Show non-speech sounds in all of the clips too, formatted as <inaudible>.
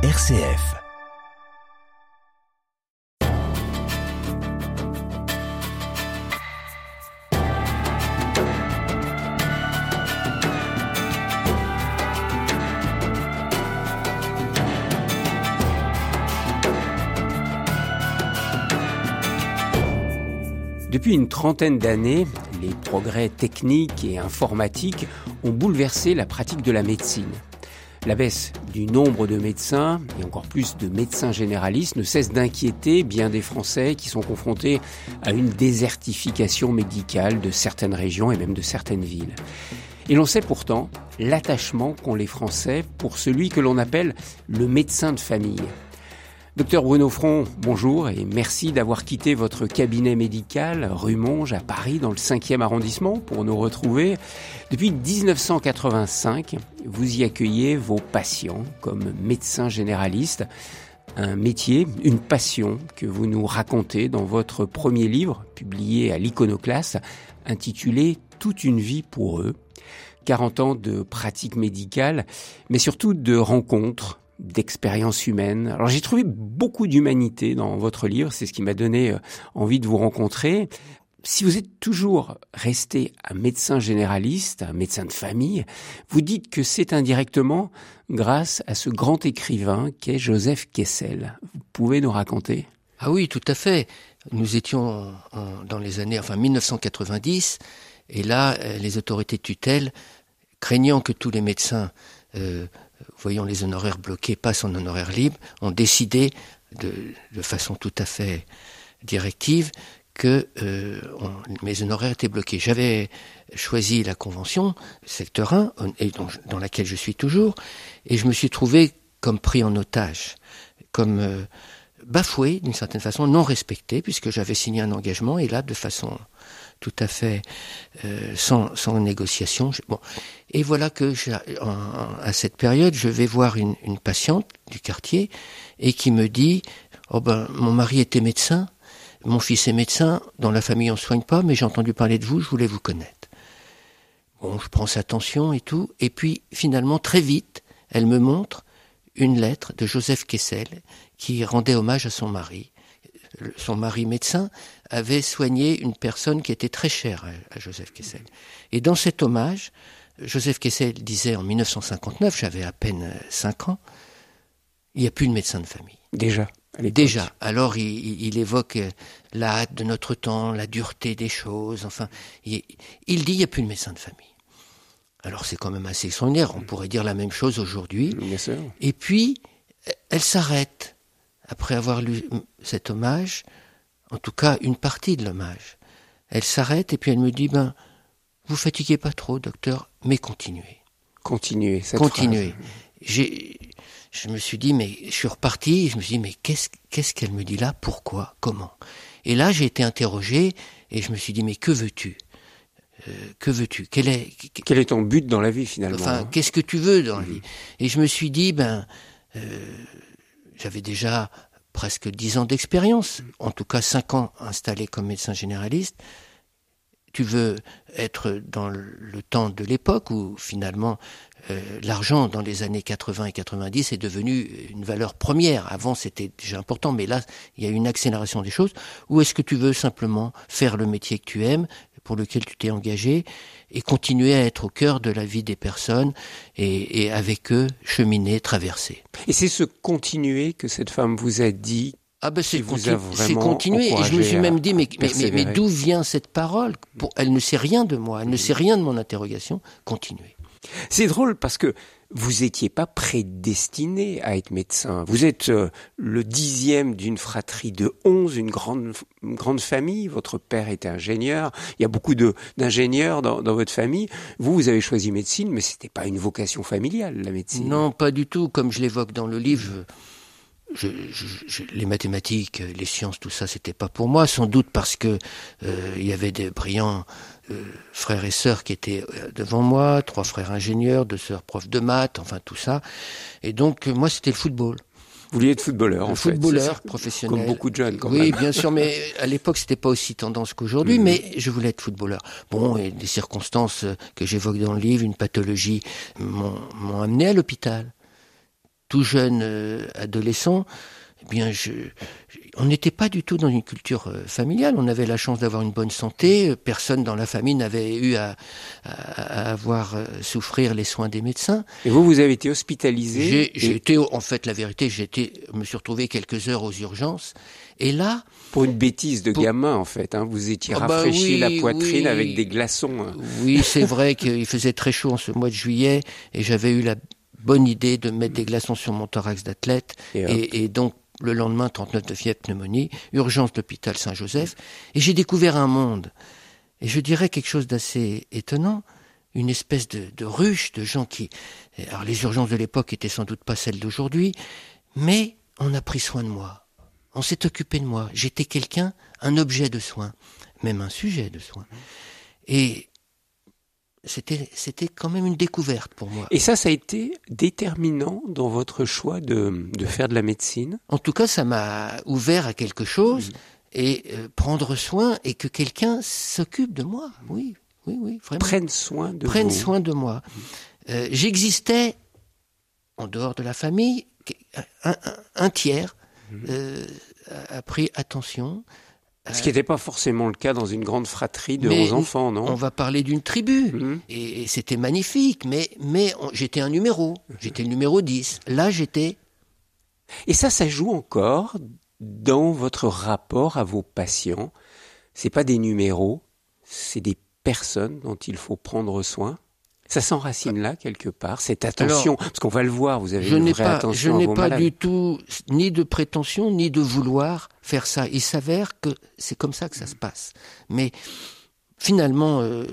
RCF. Depuis une trentaine d'années, les progrès techniques et informatiques ont bouleversé la pratique de la médecine. La baisse du nombre de médecins, et encore plus de médecins généralistes, ne cesse d'inquiéter bien des Français qui sont confrontés à une désertification médicale de certaines régions et même de certaines villes. Et l'on sait pourtant l'attachement qu'ont les Français pour celui que l'on appelle le médecin de famille. Docteur Bruno Front, bonjour et merci d'avoir quitté votre cabinet médical rue Monge à Paris dans le 5e arrondissement pour nous retrouver. Depuis 1985, vous y accueillez vos patients comme médecin généraliste. Un métier, une passion que vous nous racontez dans votre premier livre, publié à l'Iconoclaste, intitulé Toute une vie pour eux. 40 ans de pratique médicale, mais surtout de rencontres, d'expérience humaine. Alors j'ai trouvé beaucoup d'humanité dans votre livre, c'est ce qui m'a donné euh, envie de vous rencontrer. Si vous êtes toujours resté un médecin généraliste, un médecin de famille, vous dites que c'est indirectement grâce à ce grand écrivain qu'est Joseph Kessel. Vous pouvez nous raconter? Ah oui, tout à fait. Nous étions dans les années, enfin 1990, et là, euh, les autorités de tutelle, craignant que tous les médecins euh, voyant les honoraires bloqués, passent en honoraires libres, ont décidé de, façon tout à fait directive que euh, mes honoraires étaient bloqués. J'avais choisi la convention secteur 1, et dans, dans, laquelle je suis toujours, et je me suis trouvé comme pris en otage, comme euh, bafoué d'une certaine façon, non respecté, puisque j'avais signé un engagement, et là, de façon tout à fait euh, sans, négociation. Bon. Et voilà que à cette période, je vais voir une, patiente du quartier et qui me dit Oh ben, mon mari était médecin, mon fils est médecin, dans la famille on ne soigne pas, mais j'ai entendu parler de vous, je voulais vous connaître. Bon, je prends sa attention et tout, et puis finalement, très vite, elle me montre une lettre de Joseph Kessel qui rendait hommage à son mari son mari médecin, avait soigné une personne qui était très chère à, Joseph Kessel. Et dans cet hommage, Joseph Kessel disait en 1959, j'avais à peine 5 ans, il n'y a plus de médecin de famille. Déjà. Déjà. Alors il, il, évoque la hâte de notre temps, la dureté des choses. Enfin, il, il dit il n'y a plus de médecin de famille. Alors c'est quand même assez extraordinaire. On pourrait dire la même chose aujourd'hui. Et puis elle s'arrête après avoir lu cet hommage, en tout cas une partie de l'hommage, elle s'arrête et puis elle me dit, ben, vous fatiguez pas trop, docteur, mais continuez. Continuez, cette Continuez. J'ai, je me suis dit, mais je suis reparti, et je me suis dit, mais qu'est-ce, qu'est-ce qu'elle me dit là? Pourquoi? Comment? Et là, j'ai été interrogé, et je me suis dit, mais que veux-tu? Euh, que veux-tu? Quel est quel est ton but dans la vie finalement Enfin, hein? qu'est-ce que tu veux dans la vie? Et je me suis dit, ben, euh, j'avais déjà presque dix ans d'expérience, en tout cas cinq ans installé comme médecin généraliste. Tu veux être dans le temps de l'époque où finalement euh, l'argent dans les années 80 et 90 est devenu une valeur première. Avant c'était déjà important, mais là il y a une accélération des choses. Ou est-ce que tu veux simplement faire le métier que tu aimes, pour lequel tu t'es engagé et continuer à être au cœur de la vie des personnes et, et avec eux cheminer, traverser. Et c'est ce continuer que cette femme vous a dit ah ben c'est continu, continuer. Et je me suis même dit, mais, mais, mais, mais d'où vient cette parole? Elle ne sait rien de moi, elle ne sait rien de mon interrogation. Continuer. C'est drôle parce que vous étiez pas prédestiné à être médecin. Vous êtes euh, le dixième d'une fratrie de onze, une grande, grande famille. Votre père était ingénieur. Il y a beaucoup d'ingénieurs dans, votre famille. Vous, vous avez choisi médecine, mais c'était pas une vocation familiale, la médecine. Non, pas du tout. Comme je l'évoque dans le livre, les mathématiques, les sciences, tout ça, c'était pas pour moi. Sans doute parce que euh, il y avait des brillants frères et sœurs qui étaient euh, devant moi, trois frères ingénieurs, deux sœurs profs de maths, enfin tout ça. Et donc moi, c'était le football. Vous vouliez être footballeur, en footballeur fait, professionnel. Comme beaucoup de jeunes, quand oui, même. bien sûr, mais <laughs> à l'époque, c'était pas aussi tendance qu'aujourd'hui, mmh. mais je voulais être footballeur. Bon, et des circonstances que j'évoque dans le livre, une pathologie, m'ont amené à l'hôpital. tout jeune adolescent, eh bien, je, on n'était pas du tout dans une culture familiale. On avait la chance d'avoir une bonne santé. Personne dans la famille n'avait eu à, à, avoir souffrir les soins des médecins. Et vous, vous avez été hospitalisé J'ai été, en fait, la vérité, j'ai été, me suis retrouvé quelques heures aux urgences. Et là, pour une bêtise de gamin, en fait, hein, vous étiez ah bah rafraîchi la poitrine avec des glaçons. Hein. Oui, c'est vrai <laughs> qu'il faisait très chaud en ce mois de juillet, et j'avais eu la bonne idée de mettre des glaçons sur mon thorax d'athlète, et, et, donc le lendemain, 39 de fièvre, pneumonie, urgence d'hôpital Saint-Joseph, et j'ai découvert un monde. Et je dirais quelque chose d'assez étonnant, une espèce de, de, ruche de gens qui... Alors les urgences de l'époque étaient sans doute pas celles d'aujourd'hui, mais on a pris soin de moi on s'est occupé de moi. J'étais quelqu'un, un objet de soin, même un sujet de soin. Et c'était, c'était quand même une découverte pour moi. Et ça, ça a été déterminant dans votre choix de, faire de la médecine? En tout cas, ça m'a ouvert à quelque chose et euh, prendre soin et que quelqu'un s'occupe de moi. Oui, oui, oui, vraiment. Prenne soin de Prenne soin de moi. Euh, j'existais en dehors de la famille, un, tiers. Euh, a pris attention. Ce qui n'était pas forcément le cas dans une grande fratrie de 11 enfants, non? On va parler d'une tribu, mhm. et, c'était magnifique, mais, mais j'étais un numéro, j'étais le numéro 10. Là, j'étais... Et ça, ça joue encore dans votre rapport à vos patients. C'est pas des numéros, c'est des personnes dont il faut prendre soin ça s'enracine là quelque part, cette attention, parce qu'on va le voir, vous avez une vraie pas, attention Je n'ai pas du tout ni de prétention ni de vouloir faire ça. Il s'avère que c'est comme ça que ça se passe. Mais finalement, euh,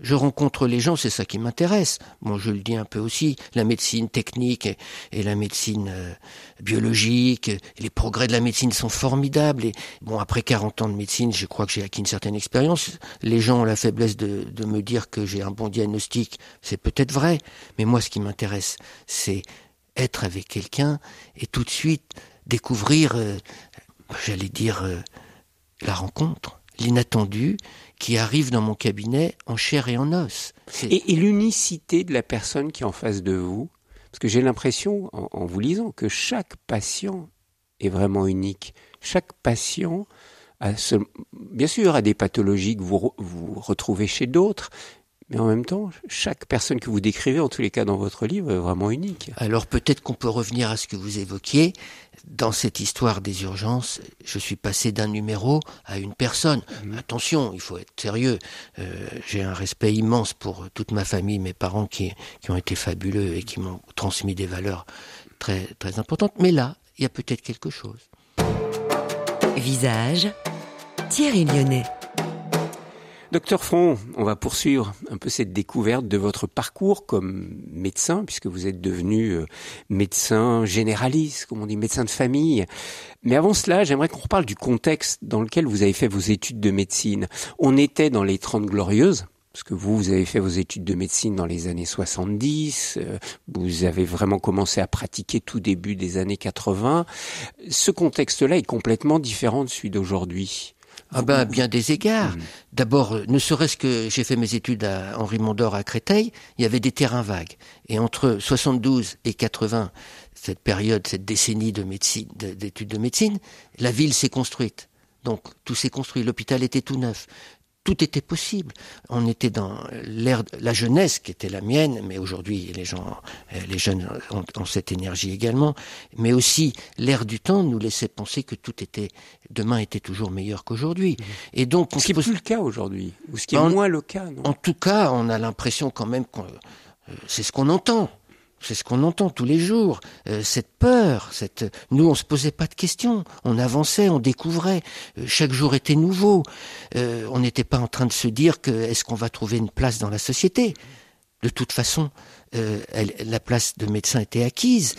je rencontre les gens, c'est ça qui m'intéresse. Bon, je le dis un peu aussi, la médecine technique et, la médecine euh, biologique, les progrès de la médecine sont formidables. Bon, après 40 ans de médecine, je crois que j'ai acquis une certaine expérience. Les gens ont la faiblesse de, de me dire que j'ai un bon diagnostic, c'est peut-être vrai. Mais moi, ce qui m'intéresse, c'est être avec quelqu'un et tout de suite découvrir, euh, j'allais dire, la rencontre, l'inattendu, qui arrive dans mon cabinet en chair et en os. Et, l'unicité de la personne qui est en face de vous, parce que j'ai l'impression, en, vous lisant, que chaque patient est vraiment unique. Chaque patient a bien sûr a des pathologies que vous, vous retrouvez chez d'autres, mais en même temps, chaque personne que vous décrivez, en tous les cas dans votre livre, est vraiment unique. Alors peut-être qu'on peut revenir à ce que vous évoquiez. Dans cette histoire des urgences, je suis passé d'un numéro à une personne. Mhm. Attention, il faut être sérieux. Euh, j'ai un respect immense pour toute ma famille, mes parents qui, qui ont été fabuleux et qui m'ont transmis des valeurs très, très importantes. Mais là, il y a peut-être quelque chose. Visage, Thierry Lyonnais. Docteur Front, on va poursuivre un peu cette découverte de votre parcours comme médecin, puisque vous êtes devenu euh, médecin généraliste, comme on dit, médecin de famille. Mais avant cela, j'aimerais qu'on reparle du contexte dans lequel vous avez fait vos études de médecine. On était dans les Trente Glorieuses, parce que vous, vous avez fait vos études de médecine dans les années 70, euh, vous avez vraiment commencé à pratiquer tout début des années 80. Ce contexte-là est complètement différent de celui d'aujourd'hui. Ah ben, bien des égards. Mm. D'abord, euh, ne serait-ce que j'ai fait mes études à Henri Mondor à Créteil, il y avait des terrains vagues. Et entre 72 et 80, cette période, cette décennie de médecine, d'études de médecine, la ville s'est construite. Donc tout s'est construit, l'hôpital était tout neuf tout était possible. On était dans l'ère, la jeunesse qui était la mienne, mais aujourd'hui les gens, euh, les jeunes ont, cette énergie également. Mais aussi l'ère du temps nous laissait penser que tout était, demain était toujours meilleur qu'aujourd'hui. Mmh. Et donc, ce qui n'est plus le cas aujourd'hui, ou ce qui est moins le cas. Non? En tout cas, on a l'impression quand même que euh, c'est ce qu'on entend. C'est ce qu'on entend tous les jours. Euh, cette peur, cette. Nous, on se posait pas de questions. On avançait, on découvrait. Euh, chaque jour était nouveau. Euh, on n'était pas en train de se dire que est-ce qu'on va trouver une place dans la société? De toute façon, la place de médecin était acquise.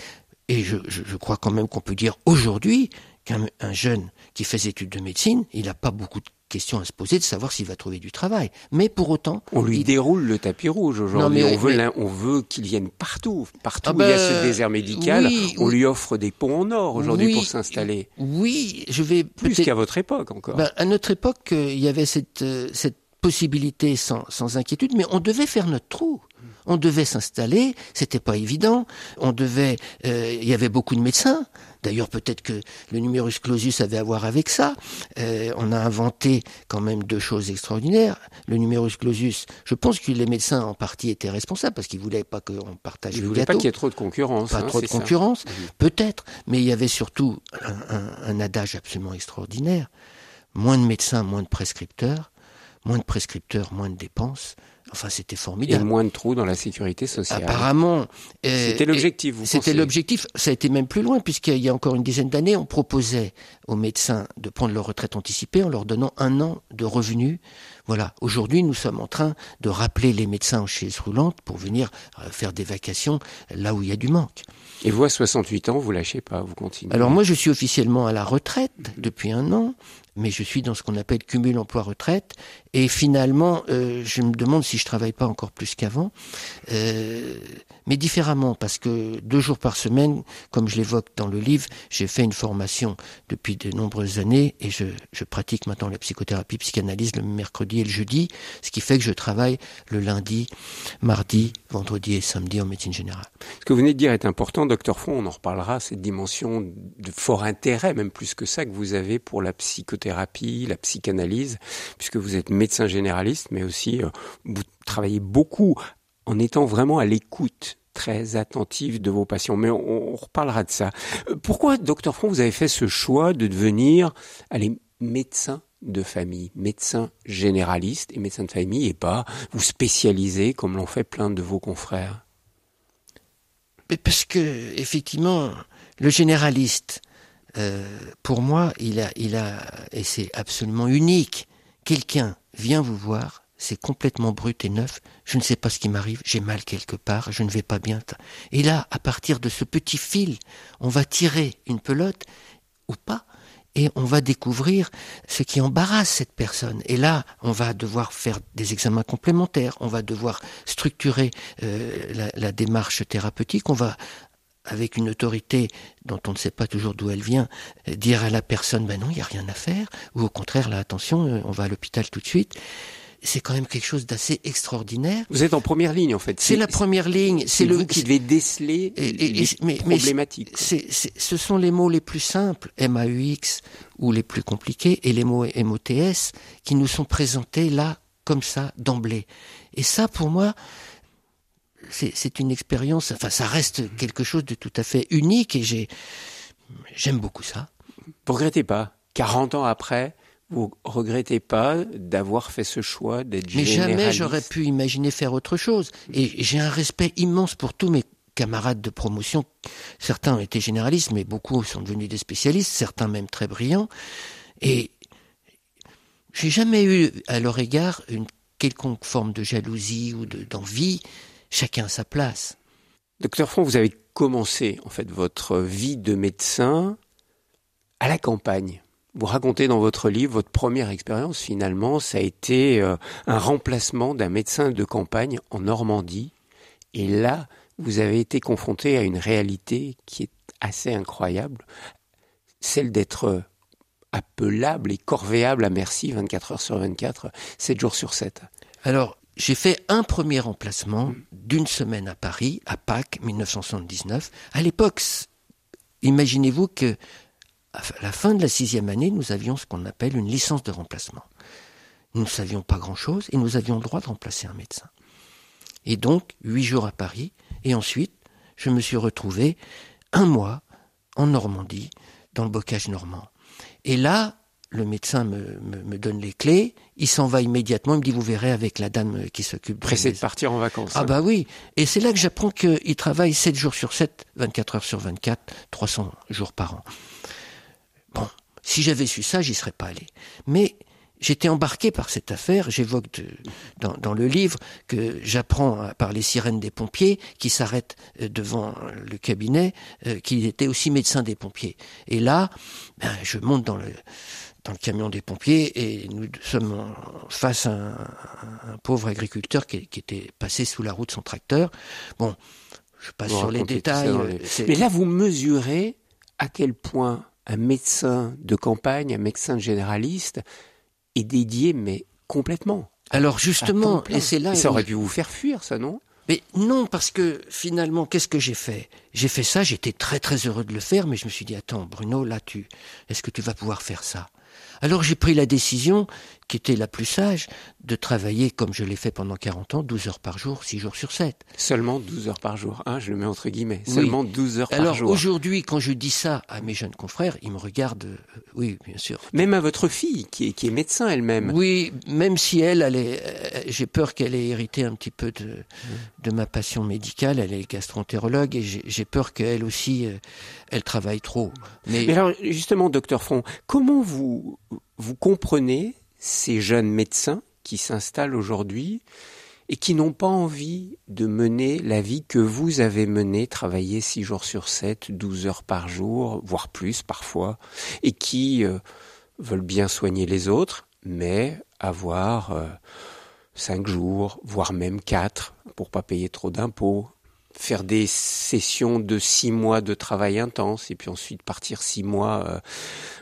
Et je, je crois quand même qu'on peut dire aujourd'hui qu'un jeune qui fait des études de médecine, il n'a pas beaucoup de question à se poser de savoir s'il va trouver du travail. Mais pour autant... On lui déroule le tapis rouge aujourd'hui. On veut, on veut qu'il vienne partout. Partout où il y a ce ben, désert médical, on lui offre des ponts en or aujourd'hui pour s'installer. Oui, je vais... Plus qu'à votre époque encore. Ben, à notre époque, euh, il y avait cette, euh, cette possibilité sans, sans inquiétude, mais on devait faire notre trou. On devait s'installer, c'était pas évident. On devait, euh, il y avait beaucoup de médecins. D'ailleurs, peut-être que le numerus clausus avait à voir avec ça. Euh, on a inventé quand même deux choses extraordinaires. Le numerus clausus, je pense que les médecins en partie étaient responsables parce qu'ils voulaient pas qu'on partage Ils le voulaient gâteau. pas qu'il y ait trop de concurrence. Pas hein, trop de ça. concurrence, peut-être, mais il y avait surtout un, un- un adage absolument extraordinaire. Moins de médecins, moins de prescripteurs, moins de prescripteurs, moins de dépenses. Enfin, c'était Et formidable. moins de trous dans la sécurité sociale. Apparemment. euh, C'était l'objectif, vous C'était l'objectif. Ça a été même plus loin, puisqu'il y a encore une dizaine d'années, on proposait aux médecins de prendre leur retraite anticipée en leur donnant un an de revenus. Voilà. Aujourd'hui, nous sommes en train de rappeler les médecins en chaise roulante pour venir euh, faire des vacations là où il y a du manque. Et vous, à 68 ans, vous lâchez pas, vous continuez. Alors moi, je suis officiellement à la retraite depuis un an, mais je suis dans ce qu'on appelle cumul emploi-retraite. Et finalement, euh, je me demande si je travaille pas encore plus qu'avant, euh, mais différemment, parce que deux jours par semaine, comme je l'évoque dans le livre, j'ai fait une formation depuis de nombreuses années et je, je pratique maintenant la psychothérapie, psychanalyse le mercredi et le jeudi, ce qui fait que je travaille le lundi, mardi, vendredi et samedi en médecine générale. Ce que vous venez de dire est important, docteur Font, on en reparlera, cette dimension de fort intérêt, même plus que ça, que vous avez pour la psychothérapie, la psychanalyse, puisque vous êtes médecin généraliste, mais aussi euh, vous travaillez beaucoup en étant vraiment à l'écoute très attentive de vos patients. Mais on, reparlera de ça. Euh, Pourquoi, docteur Font, vous avez fait ce choix de devenir, allez, médecin de famille, médecin généraliste et médecin de famille, et pas vous spécialiser comme l'ont fait plein de vos confrères? Mais parce que effectivement, le généraliste, euh, pour moi, il a, il a, et c'est absolument unique. Quelqu'un vient vous voir, c'est complètement brut et neuf. Je ne sais pas ce qui m'arrive, j'ai mal quelque part, je ne vais pas bien. Et là, à partir de ce petit fil, on va tirer une pelote ou pas. Et on va découvrir ce qui embarrasse cette personne. Et là, on va devoir faire des examens complémentaires, on va devoir structurer euh, la démarche thérapeutique, on va avec une autorité dont on ne sait pas toujours d'où elle vient, euh, dire à la personne, ben non, il n'y a rien à faire, ou au contraire, là, attention, euh, on va à l'hôpital tout de suite. C'est quand même quelque chose d'assez extraordinaire. Vous êtes en première ligne, en fait. C'est la première ligne, C'est le, vous qui devez déceler et- et- les mais- mais problématiques. ce sont les mots les plus simples, MAUX, ou les plus compliqués, et les mots MOTS, qui nous sont présentés là, comme ça, d'emblée. Et ça, pour moi, c'est, une expérience, enfin, ça reste quelque chose de tout à fait unique, et j'ai, j'aime beaucoup ça. Vous regrettez pas 40 ans après, vous regrettez pas d'avoir fait ce choix d'être Mais jamais généraliste? j'aurais pu imaginer faire autre chose. Et j'ai un respect immense pour tous mes camarades de promotion. Certains ont été généralistes, mais beaucoup sont devenus des spécialistes, certains même très brillants. Et j'ai jamais eu à leur égard une quelconque forme de jalousie ou de- d'envie. Chacun à sa place. Docteur Font, vous avez commencé en fait votre vie de médecin à la campagne. Vous racontez dans votre livre votre première expérience finalement, ça a été euh, un remplacement d'un médecin de campagne en Normandie. Et là, vous avez été confronté à une réalité qui est assez incroyable, celle d'être euh, appelable et corvéable à merci 24 heures sur 24, 7 jours sur 7. Alors, j'ai fait un premier remplacement d'une semaine à Paris, à Pâques 1979. À l'époque, imaginez-vous que à la fin de la sixième année, nous avions ce qu'on appelle une licence de remplacement. Nous ne savions pas grand-chose et nous avions le droit de remplacer un médecin. Et donc, huit jours à Paris, et ensuite, je me suis retrouvé un mois en Normandie, dans le bocage normand. Et là, le médecin me, me- me donne les clés, il s'en va immédiatement, il me dit, vous verrez avec la dame qui s'occupe de Pressé de maison. partir en vacances. Ah bah oui, et c'est là que j'apprends qu'il travaille 7 jours sur 7, 24 heures sur 24, 300 jours par an. Bon, si j'avais su ça, j'y serais pas allé. Mais j'étais embarqué par cette affaire. J'évoque de- dans, dans le livre que j'apprends par les sirènes des pompiers qui s'arrêtent euh, devant le cabinet, euh, qu'il était aussi médecin des pompiers. Et là, ben, je monte dans le dans le camion des pompiers et nous sommes face à un, pauvre agriculteur qui, qui était passé sous la route de son tracteur. Bon, je passe sur les détails. les- Mais là, vous mesurez à quel point un médecin de campagne, un médecin généraliste est dédié, mais complètement Alors justement, et c'est là... Ça aurait pu vous faire fuir, ça, non? Mais non, parce que finalement, qu'est-ce que j'ai fait? J'ai fait ça, j'étais très très heureux de le faire, mais je me suis dit, attends, Bruno, là, tu, est-ce que tu vas pouvoir faire ça? Alors j'ai pris la décision, qui était la plus sage, de travailler comme je l'ai fait pendant 40 ans, 12 heures par jour, 6 jours sur 7. Seulement 12 heures par jour, hein, je le mets entre guillemets. Seulement 12 heures par jour. Alors aujourd'hui, quand je dis ça à mes jeunes confrères, ils me regardent, euh, oui, bien sûr. Même à votre fille, qui est, qui est médecin elle-même. Oui, même si elle, elle euh, j'ai peur qu'elle ait hérité un petit peu de, de ma passion médicale, elle est gastroentérologue, et j'ai peur qu'elle aussi, euh, elle travaille trop. Mais... Mais alors, justement, docteur Front, comment vous, vous comprenez ces jeunes médecins qui s'installent aujourd'hui et qui n'ont pas envie de mener la vie que vous avez menée, travailler six jours sur 7, 12 heures par jour, voire plus parfois, et qui euh, veulent bien soigner les autres, mais avoir euh, cinq jours, voire même quatre, pour pas payer trop d'impôts, faire des sessions de six mois de travail intense et puis ensuite partir six mois euh,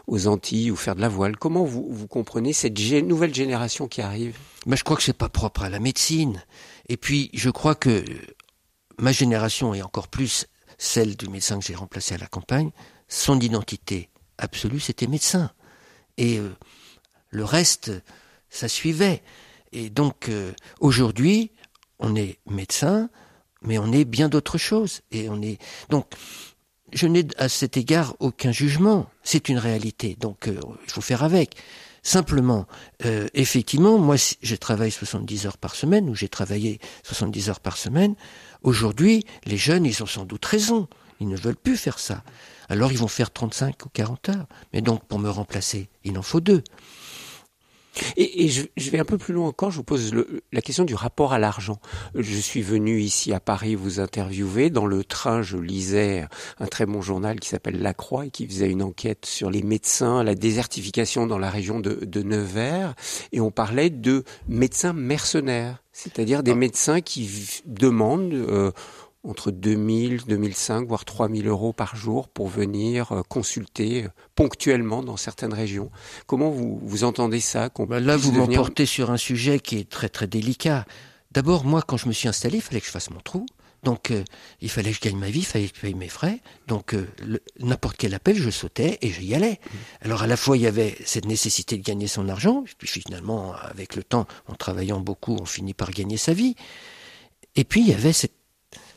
aux Antilles ou faire de la voile. Comment vous, vous comprenez cette nouvelle génération qui arrive? Mais je crois que c'est pas propre à la médecine. Et puis je crois que ma génération et encore plus celle du médecin que j'ai remplacé à la campagne, son identité absolue c'était médecin. Et euh, le reste, ça suivait. Et donc euh, aujourd'hui, on est médecin, mais on est bien d'autres choses. Et on est donc je n'ai à cet égard aucun jugement. C'est une réalité, donc euh, il faut faire avec. Simplement, euh, effectivement, moi, je travaille 70 heures par semaine, ou j'ai travaillé 70 heures par semaine. Aujourd'hui, les jeunes, ils ont sans doute raison. Ils ne veulent plus faire ça. Alors, ils vont faire 35 ou 40 heures. Mais donc, pour me remplacer, il en faut deux. Et, je, vais un peu plus loin encore, je vous pose la question du rapport à l'argent. Je suis venu ici à Paris vous interviewer. Dans le train, je lisais un très bon journal qui s'appelle La Croix et qui faisait une enquête sur les médecins, la désertification dans la région de, de Nevers. Et on parlait de médecins mercenaires, c'est-à-dire des ah. médecins qui demandent... Euh, entre 2000, 2005, voire 3000 euros par jour pour venir euh, consulter euh, ponctuellement dans certaines régions. Comment vous, vous entendez ça bah Là, vous m'emportez sur un sujet qui est très très délicat. D'abord, moi, quand je me suis installé, il fallait que je fasse mon trou. Donc, euh, il fallait que je gagne ma vie, il fallait que je paye mes frais. Donc, n'importe quel appel, je sautais et j'y allais. Mmh. Alors, à la fois, il y avait cette nécessité de gagner son argent, puis finalement, avec le temps, en travaillant beaucoup, on finit par gagner sa vie. Et puis, il y avait cette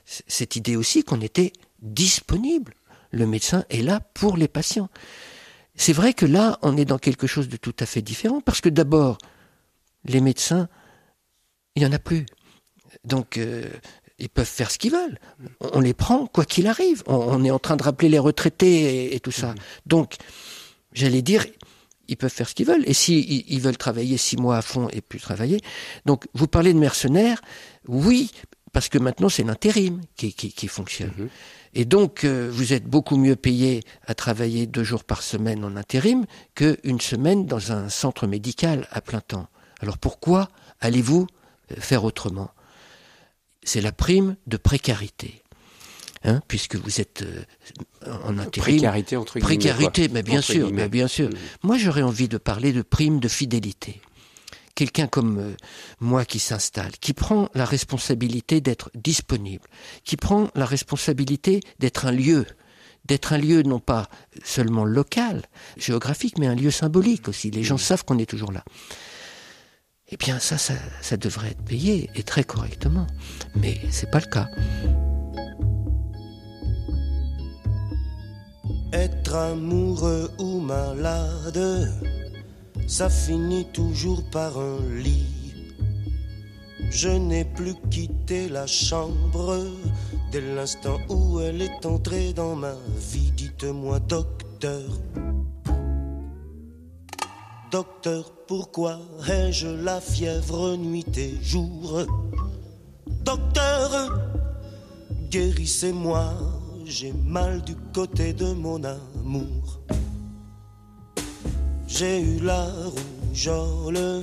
cette idée aussi qu'on était disponible. Le médecin est là pour les patients. C'est vrai que là, on est dans quelque chose de tout à fait différent, parce que d'abord, les médecins, il n'y en a plus. Donc, euh, ils peuvent faire ce qu'ils veulent. On les prend, quoi qu'il arrive. On, est en train de rappeler les retraités et, tout ça. Mm-hmm. Donc, j'allais dire, ils peuvent faire ce qu'ils veulent. Et s'ils ils veulent travailler six mois à fond et plus travailler. Donc, vous parlez de mercenaires. Oui, parce que maintenant c'est l'intérim qui, qui, fonctionne. Mhm. Et donc euh, vous êtes beaucoup mieux payé à travailler deux jours par semaine en intérim qu'une semaine dans un centre médical à plein temps. Alors pourquoi allez-vous euh, faire autrement? C'est la prime de précarité. Hein, puisque vous êtes euh, en intérim. Précarité entre guillemets. Précarité, mais bien sûr, mais bien sûr. Mhm. Moi, j'aurais envie de parler de prime de fidélité quelqu'un comme euh, moi qui s'installe, qui prend la responsabilité d'être disponible, qui prend la responsabilité d'être un lieu, d'être un lieu non pas seulement local, géographique, mais un lieu symbolique aussi. Les gens savent qu'on est toujours là. Eh bien, ça, ça, devrait être payé et très correctement. Mais c'est pas le cas. Être amoureux ou malade ça finit toujours par un lit. Je n'ai plus quitté la chambre dès l'instant où elle est entrée dans ma vie. Dites-moi, docteur, docteur, pourquoi ai-je la fièvre nuit et jour? Docteur, guérissez-moi, j'ai mal du côté de mon amour. J'ai eu la rougeole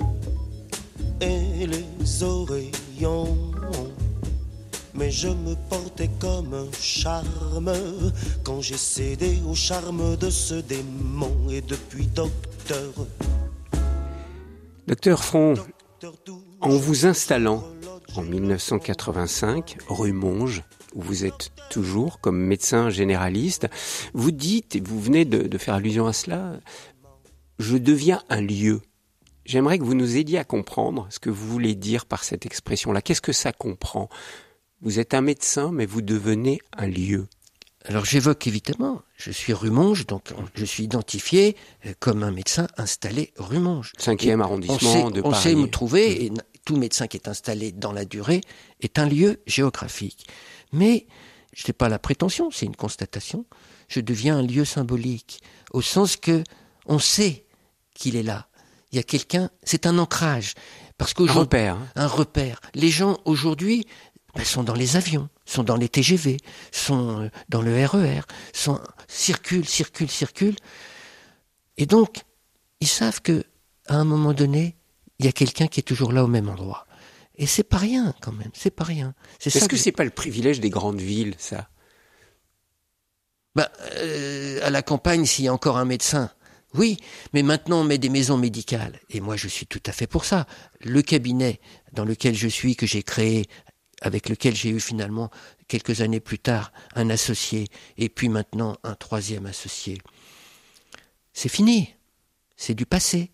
et les oreillons. Mais je me portais comme un charme quand j'ai cédé au charme de ce démon. Et depuis, docteur. Docteur Front, En vous installant en 1985, rue Monge, où vous êtes toujours comme médecin généraliste, vous dites, et vous venez de, de faire allusion à cela, je deviens un lieu. J'aimerais que vous nous aidiez à comprendre ce que vous voulez dire par cette expression-là. Qu'est-ce que ça comprend? Vous êtes un médecin, mais vous devenez un lieu. Alors j'évoque évidemment, je suis rue Monge, donc je suis identifié euh, comme un médecin installé rue Monge. Cinquième Et arrondissement on sait, de on Paris. sait me trouver, et n- tout médecin qui est installé dans la durée est un lieu géographique. Mais je n'ai pas la prétention, c'est une constatation. Je deviens un lieu symbolique, au sens que on sait qu'il est là. Il y a quelqu'un, c'est un ancrage. Parce Un repère. hein. un repère. Les gens aujourd'hui ben, sont dans les avions, sont dans les TGV, sont euh, dans le RER, sont circulent, circulent, circulent. Et donc, ils savent que à un moment donné, il y a quelqu'un qui est toujours là au même endroit. Et c'est pas rien quand même, c'est pas rien. C'est Est-ce que c'est pas le privilège des grandes villes, ça? Ben, euh, à la campagne, s'il y a encore un médecin, oui, mais maintenant on met des maisons médicales. Et moi, je suis tout à fait pour ça. Le cabinet dans lequel je suis, que j'ai créé, avec lequel j'ai eu finalement, quelques années plus tard, un associé, et puis maintenant un troisième associé, c'est fini. C'est du passé.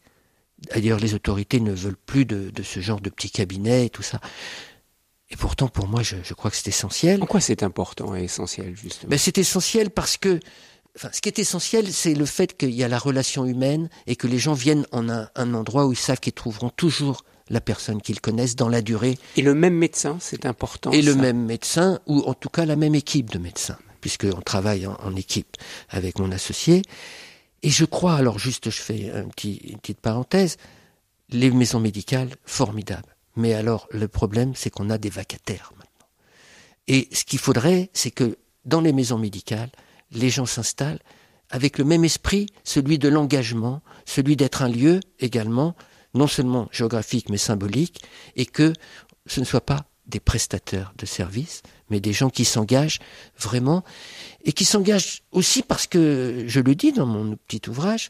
D'ailleurs, les autorités ne veulent plus de, de ce genre de petits cabinets et tout ça. Et pourtant, pour moi, je, je crois que c'est essentiel. En quoi c'est important et essentiel, justement? Ben, c'est essentiel parce que, enfin, ce qui est essentiel, c'est le fait qu'il y a la relation humaine et que les gens viennent en un, un endroit où ils savent qu'ils trouveront toujours la personne qu'ils connaissent dans la durée Et le même médecin, c'est important. et le même médecin ou en tout cas la même équipe de médecins, puisqu'on travaille en, en équipe avec mon associé. Et je crois, alors juste, je fais un petit, une petite parenthèse, les maisons médicales, formidables. Mais alors, le problème, c'est qu'on a des vacataires maintenant. Et ce qu'il faudrait, c'est que dans les maisons médicales, les gens s'installent avec le même esprit, celui de l'engagement, celui d'être un lieu également, non seulement géographique mais symbolique, et que ce ne soit pas des prestataires de services, mais des gens qui s'engagent vraiment, et qui s'engagent aussi parce que, je le dis dans mon petit ouvrage,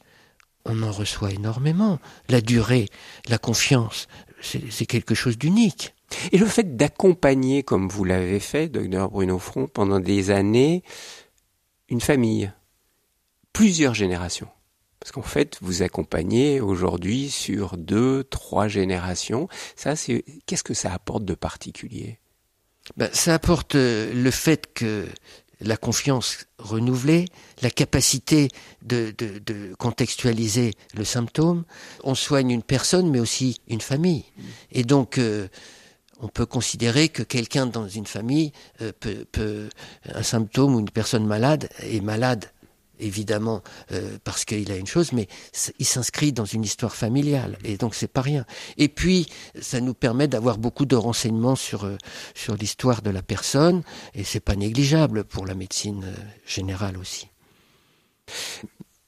on en reçoit énormément. La durée, la confiance, c'est c'est quelque chose d'unique. Et le fait d'accompagner, comme vous l'avez fait, docteur Bruno Front, pendant des années, une famille, plusieurs générations. Parce qu'en fait, vous accompagnez aujourd'hui sur deux, trois générations. Ça, c'est qu'est-ce que ça apporte de particulier? Ben, ça apporte euh, le fait que la confiance renouvelée, la capacité de, de, contextualiser le symptôme. On soigne une personne, mais aussi une famille. Et donc, euh, on peut considérer que quelqu'un dans une famille euh, peut, peut, un symptôme ou une personne malade est malade évidemment euh, parce qu'il a une chose, mais il s'inscrit dans une histoire familiale et donc c'est pas rien. Et puis ça nous permet d'avoir beaucoup de renseignements sur euh, sur l'histoire de la personne et c'est pas négligeable pour la médecine générale aussi.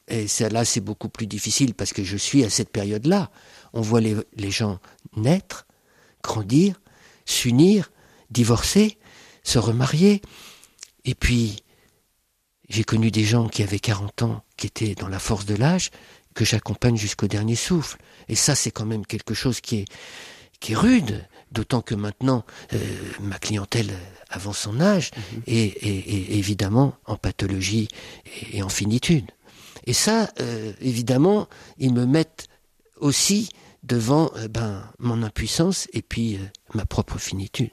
Et là, c'est beaucoup plus difficile parce que je suis à cette période-là. On voit les gens naître, grandir, s'unir, divorcer, se remarier. Et puis, j'ai connu des gens qui avaient 40 ans, qui étaient dans la force de l'âge, que j'accompagne jusqu'au dernier souffle. Et ça, c'est quand même quelque chose qui est, qui est rude, d'autant que maintenant, euh, ma clientèle avance son âge et, et- et évidemment en pathologie et, et en finitude. Et ça, euh, évidemment, ils me mettent aussi devant euh, ben, mon impuissance et puis ma propre finitude.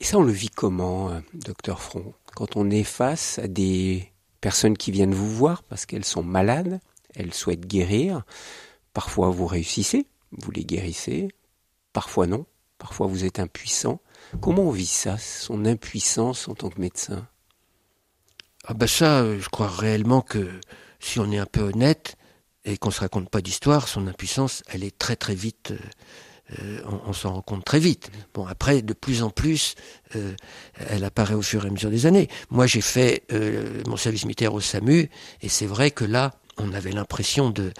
Et ça, on le vit comment, euh, docteur Front Quand on est face à des personnes qui viennent vous voir parce qu'elles sont malades, elles souhaitent guérir, parfois vous réussissez, vous les guérissez, parfois non, parfois vous êtes impuissant. Comment on vit ça, son impuissance en tant que médecin? Ah ben ça, euh, je crois réellement que si on est un peu honnête et qu'on se raconte pas d'histoire, son impuissance, elle est très très vite. Euh, on, s'en rend compte très vite. Bon, après, de plus en plus, euh, elle apparaît au fur et à mesure des années. Moi, j'ai fait euh, mon service militaire au SAMU, et c'est vrai que là, on avait l'impression de...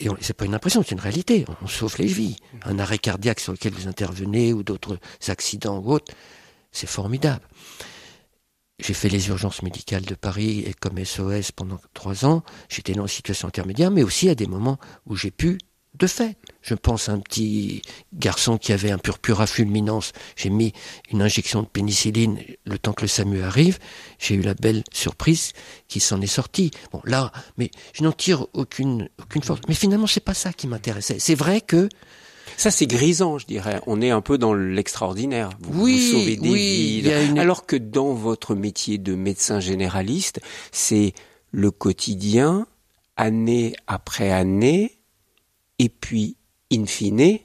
Et c'est pas une impression, c'est une réalité. On, on sauve les vies. Un arrêt cardiaque sur lequel vous intervenez, ou d'autres accidents ou autres, c'est formidable. J'ai fait les urgences médicales de Paris et comme SOS pendant trois ans. J'étais dans une situation intermédiaire, mais aussi à des moments où j'ai pu de fait. Je pense à un petit garçon qui avait un purpura fulminance. J'ai mis une injection de pénicilline le temps que le SAMU arrive. J'ai eu la belle surprise qui s'en est sorti. Bon, là, mais je n'en tire aucune, aucune force. Mais finalement, c'est pas ça qui m'intéressait. C'est vrai que ça, c'est grisant, je dirais. On est un peu dans l'extraordinaire. Vous, oui, sauvez des vies. Alors que dans votre métier de médecin généraliste, c'est le quotidien, année après année, et puis, in fine,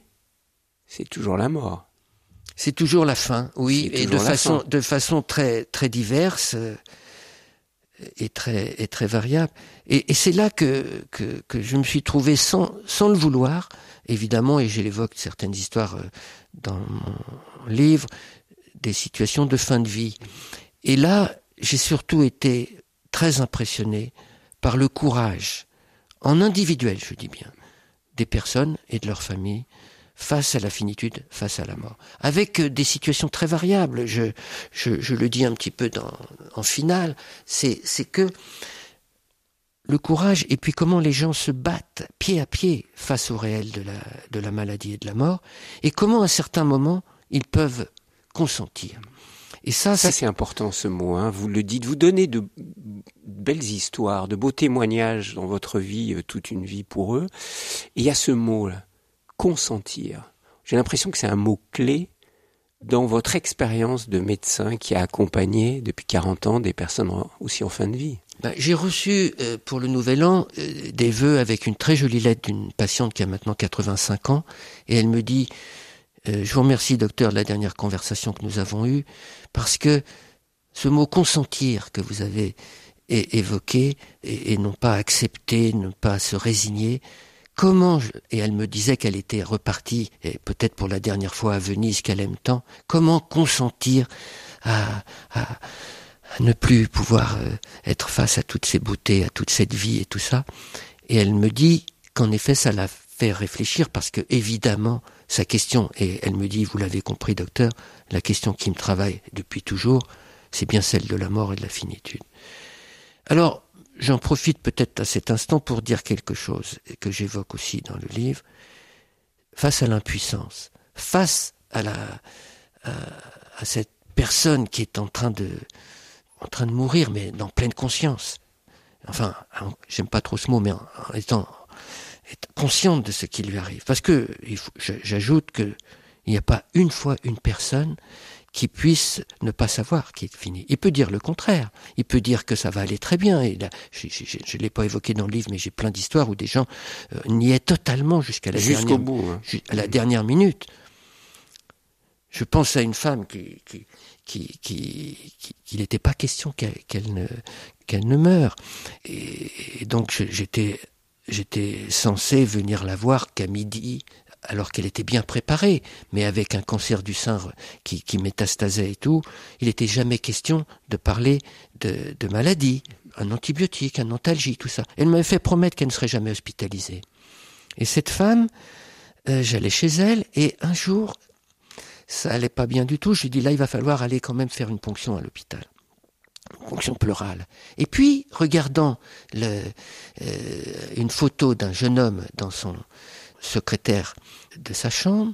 c'est toujours la mort. C'est toujours la fin, oui, et de façon, de façon très, très diverse euh, et très, et très variable. Et, c'est là que, que, que, je me suis trouvé sans, sans le vouloir, évidemment, et j'évoque certaines histoires euh, dans mon livre, des situations de fin de vie. Et là, j'ai surtout été très impressionné par le courage, en individuel, je dis bien, des personnes et de leurs familles face à la finitude, face à la mort, avec euh, des situations très variables. Je, je, je le dis un petit peu dans, en finale, c'est que le courage et puis comment les gens se battent pied à pied face au réel de la, de la maladie et de la mort, et comment à certains moments ils peuvent consentir. Et ça, ça c'est important ce mot. Hein. Vous le dites, vous donnez de belles histoires, de beaux témoignages dans votre vie, euh, toute une vie pour eux. Et il y a ce mot-là, consentir. J'ai l'impression que c'est un mot clé dans votre expérience de médecin qui a accompagné depuis 40 ans des personnes aussi en fin de vie. Ben, j'ai reçu euh, pour le Nouvel An euh, des vœux avec une très jolie lettre d'une patiente qui a maintenant 85 ans et elle me dit euh, je vous remercie docteur de la dernière conversation que nous avons eue parce que ce mot consentir que vous avez évoqué et, non pas accepter, ne pas se résigner, comment, et elle me disait qu'elle était repartie, et peut-être pour la dernière fois à Venise qu'elle aime tant, comment consentir à, à, ne plus pouvoir euh, être face à toutes ces beautés, à toute cette vie et tout ça? Et elle me dit qu'en effet, ça la fait réfléchir parce que, évidemment, sa question, et elle me dit, vous l'avez compris, docteur, la question qui me travaille depuis toujours, c'est bien celle de la mort et de la finitude. Alors, j'en profite peut-être à cet instant pour dire quelque chose que j'évoque aussi dans le livre. Face à l'impuissance, face à la, à cette personne qui est en train de, en train de mourir, mais dans pleine conscience. Enfin, j'aime pas trop ce mot, mais en, étant consciente de ce qui lui arrive. Parce que j'ajoute que il n'y a pas une fois une personne qui puisse ne pas savoir qu'il est fini. Il peut dire le contraire. Il peut dire que ça va aller très bien. Et là, je ne l'ai pas évoqué dans le livre, mais j'ai plein d'histoires où des gens euh, niaient totalement jusqu'à la, dernière, bout, hein. à la dernière minute. Je pense à une femme qui, qui, qu'il qui, n'était pas question qu'elle ne, qu'elle ne meure. Et, donc j'étais j'étais censé venir la voir qu'à midi, alors qu'elle était bien préparée, mais avec un cancer du sein qui, qui métastasait et tout, il n'était jamais question de parler de, maladie, un antibiotique, un antalgie, tout ça. Elle m'avait fait promettre qu'elle ne serait jamais hospitalisée. Et cette femme, euh, j'allais chez elle, et un jour, ça allait pas bien du tout. Je lui dis là, il va falloir aller quand même faire une ponction à l'hôpital. Ponction pleurale. Et puis, regardant euh, une photo d'un jeune homme dans son secrétaire de sa chambre,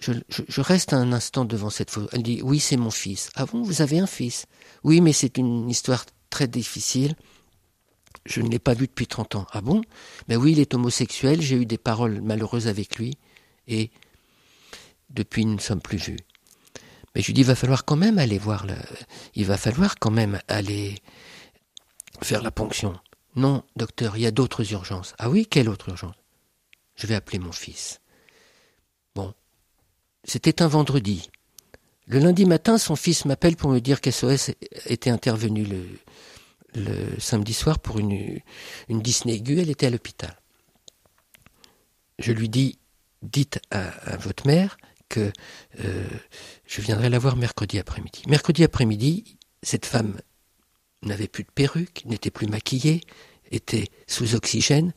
je, reste un instant devant cette photo. Elle dit Oui, c'est mon fils. Ah bon, vous avez un fils? Oui, mais c'est une histoire très difficile. Je ne l'ai pas vu depuis 30 ans. Ah bon? Ben oui, il est homosexuel. J'ai eu des paroles malheureuses avec lui. Et depuis, nous ne sommes plus vus. Mais je lui dis, il va falloir quand même aller voir le, il va falloir quand même aller faire la ponction. Non, docteur, il y a d'autres urgences. Ah oui, quelle autre urgence? Je vais appeler mon fils. Bon. C'était un vendredi. Le lundi matin, son fils m'appelle pour me dire qu'SOS était intervenu le, samedi soir pour une, une aiguë. Elle était à l'hôpital. Je lui dis, dites à votre mère que euh, je viendrai la voir mercredi après-midi. Mercredi après-midi, cette femme n'avait plus de perruque, n'était plus maquillée, était sous oxygène.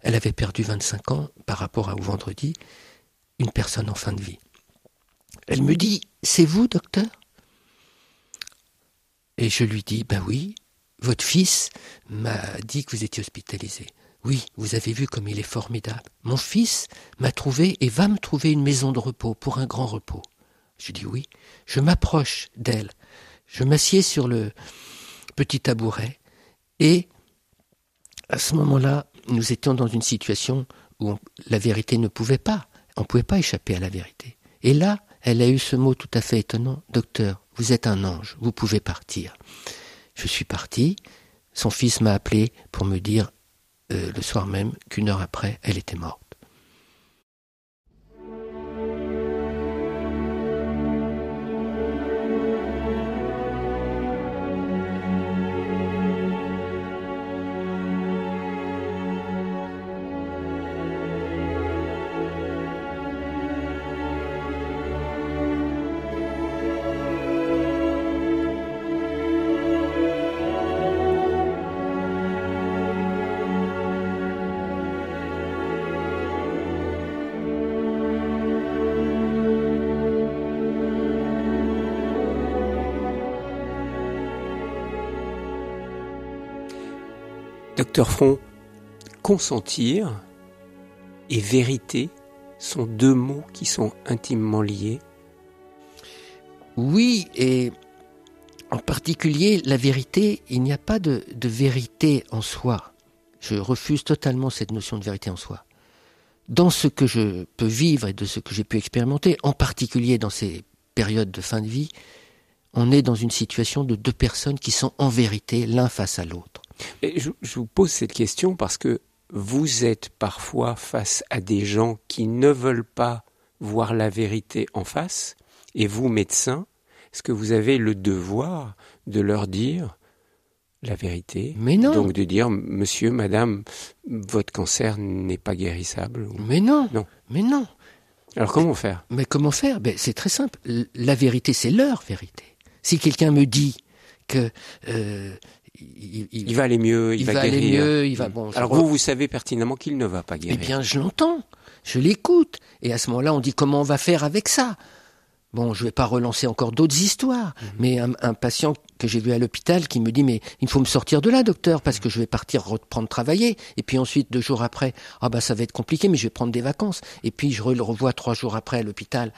Elle avait perdu 25 ans par rapport au vendredi, une personne en fin de vie. Elle me dit C'est vous, docteur? Et je lui dis Ben oui, votre fils m'a dit que vous étiez hospitalisé. Oui, vous avez vu comme il est formidable. Mon fils m'a trouvé et va me trouver une maison de repos pour un grand repos. Je dis oui. Je m'approche d'elle. Je m'assieds sur le petit tabouret et à ce moment-là, nous étions dans une situation où la vérité ne pouvait pas. On ne pouvait pas échapper à la vérité. Et là, elle a eu ce mot tout à fait étonnant. Docteur, vous êtes un ange, vous pouvez partir. Je suis parti. Son fils m'a appelé pour me dire euh, le soir même qu'une heure après, elle était morte. Front, consentir et vérité sont deux mots qui sont intimement liés. Oui, et en particulier la vérité, il n'y a pas de, vérité en soi. Je refuse totalement cette notion de vérité en soi. Dans ce que je peux vivre et de ce que j'ai pu expérimenter, en particulier dans ces périodes de fin de vie, on est dans une situation de deux personnes qui sont en vérité l'un face à l'autre. Je, je, vous pose cette question parce que vous êtes parfois face à des gens qui ne veulent pas voir la vérité en face, et vous, médecin, est-ce que vous avez le devoir de leur dire la vérité? Mais non. Donc de dire, monsieur, madame, votre cancer n'est pas guérissable Mais non. Non. Mais non. Alors comment faire? Mais comment faire? Ben, C'est très simple. La vérité, c'est leur vérité. Si quelqu'un me dit que euh, il, il, il, va aller mieux, il, il va, va, guérir. aller mieux, il va bon. Alors vous, vous savez pertinemment qu'il ne va pas guérir. Eh bien, je l'entends, je l'écoute, et à ce moment-là, on dit comment on va faire avec ça? Bon, je vais pas relancer encore d'autres histoires, Mhm. mmh. mais un, un, patient que j'ai vu à l'hôpital qui me dit mais il faut me sortir de là, docteur, parce que je vais partir reprendre travailler, et puis ensuite deux jours après, ah bah ça va être compliqué, mais je vais prendre des vacances, et puis je le revois trois jours après à l'hôpital.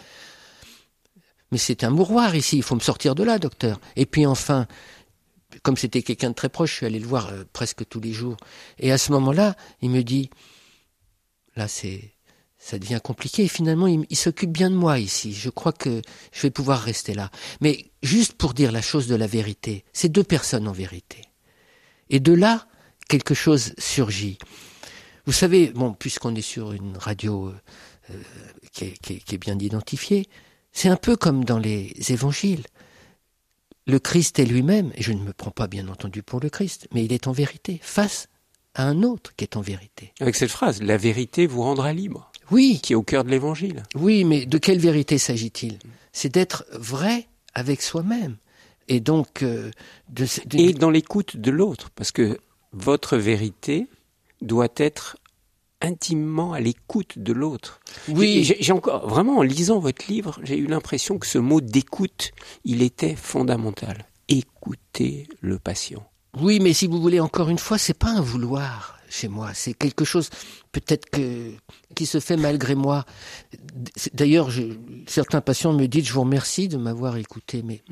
Mais c'est un mouroir ici, il faut me sortir de là, docteur. Et puis enfin, comme c'était quelqu'un de très proche, je suis allé le voir euh, presque tous les jours. Et à ce moment-là, il me dit, là, c'est, ça devient compliqué. Et finalement, il, s'occupe bien de moi ici. Je crois que je vais pouvoir rester là. Mais juste pour dire la chose de la vérité, c'est deux personnes en vérité. Et de là, quelque chose surgit. Vous savez, bon, puisqu'on est sur une radio euh, est, qui est bien identifiée, c'est un peu comme dans les évangiles le Christ est lui-même, et je ne me prends pas bien entendu pour le Christ, mais il est en vérité, face à un autre qui est en vérité. Avec cette phrase, la vérité vous rendra libre. Oui. Qui est au cœur de l'évangile. Oui, mais de quelle vérité s'agit-il? C'est d'être vrai avec soi-même. Et donc, euh, de, de... Et dans l'écoute de l'autre, parce que votre vérité doit être intimement à l'écoute de l'autre. Oui, j'ai encore vraiment en lisant votre livre, j'ai eu l'impression que ce mot d'écoute, il était fondamental. Écouter le patient. Oui, mais si vous voulez encore une fois, c'est pas un vouloir chez moi, c'est quelque chose peut-être que qui se fait malgré moi. D'ailleurs, certains patients me disent je vous remercie de m'avoir écouté, mais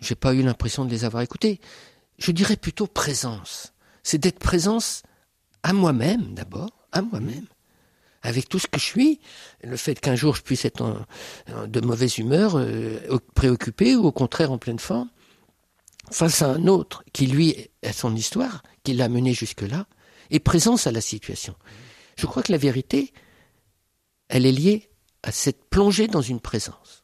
j'ai pas eu l'impression de les avoir écoutés. Je dirais plutôt présence. C'est d'être présence à moi-même d'abord, à moi-même, avec tout ce que je suis. Le fait qu'un jour je puisse être en, en, de mauvaise humeur, euh, préoccupé ou au contraire en pleine forme, face à un autre qui lui a son histoire, qui l'a mené jusque-là, et présence à la situation. Je crois que la vérité, elle est liée à cette plongée dans une présence.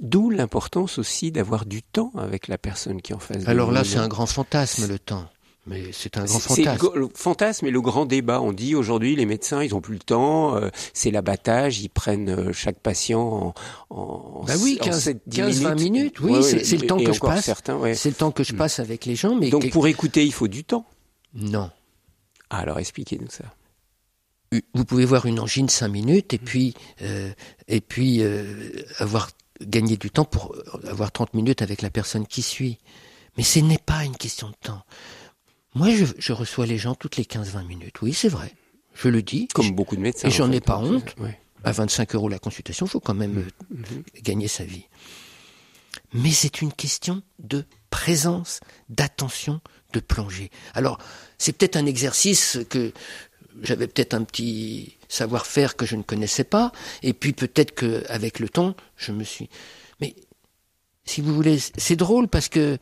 D'où l'importance aussi d'avoir du temps avec la personne qui est en face de Alors là, c'est un grand fantasme, le temps. Mais c'est un grand fantasme. Le, le fantasme et le grand débat. On dit aujourd'hui les médecins ils ont plus le temps, euh, c'est l'abattage, ils prennent euh, chaque patient en, en bah oui, 15, 15 20 minutes. Oui, ouais, c'est le temps que je passe. Certains, ouais. C'est le temps que je passe avec les gens. Mais donc pour écouter il faut du temps. Non. Ah, alors expliquez-nous ça. Vous pouvez voir une angine 5 minutes et puis euh, et puis avoir gagné du temps pour avoir 30 minutes avec la personne qui suit. Mais ce n'est pas une question de temps. Moi, je, je reçois les gens toutes les 15-20 minutes. Oui, c'est vrai. Je le dis. Comme beaucoup de médecins. et j'en en ai pas honte. Ouais. à 25 euros la consultation, il faut quand même euh, Mhm. gagner sa vie. Mais c'est une question de présence, d'attention, de plongée. Alors, c'est peut-être un exercice que j'avais peut-être un petit savoir-faire que je ne connaissais pas, et puis peut-être que avec le temps, je me suis. Mais si vous voulez, c'est drôle parce que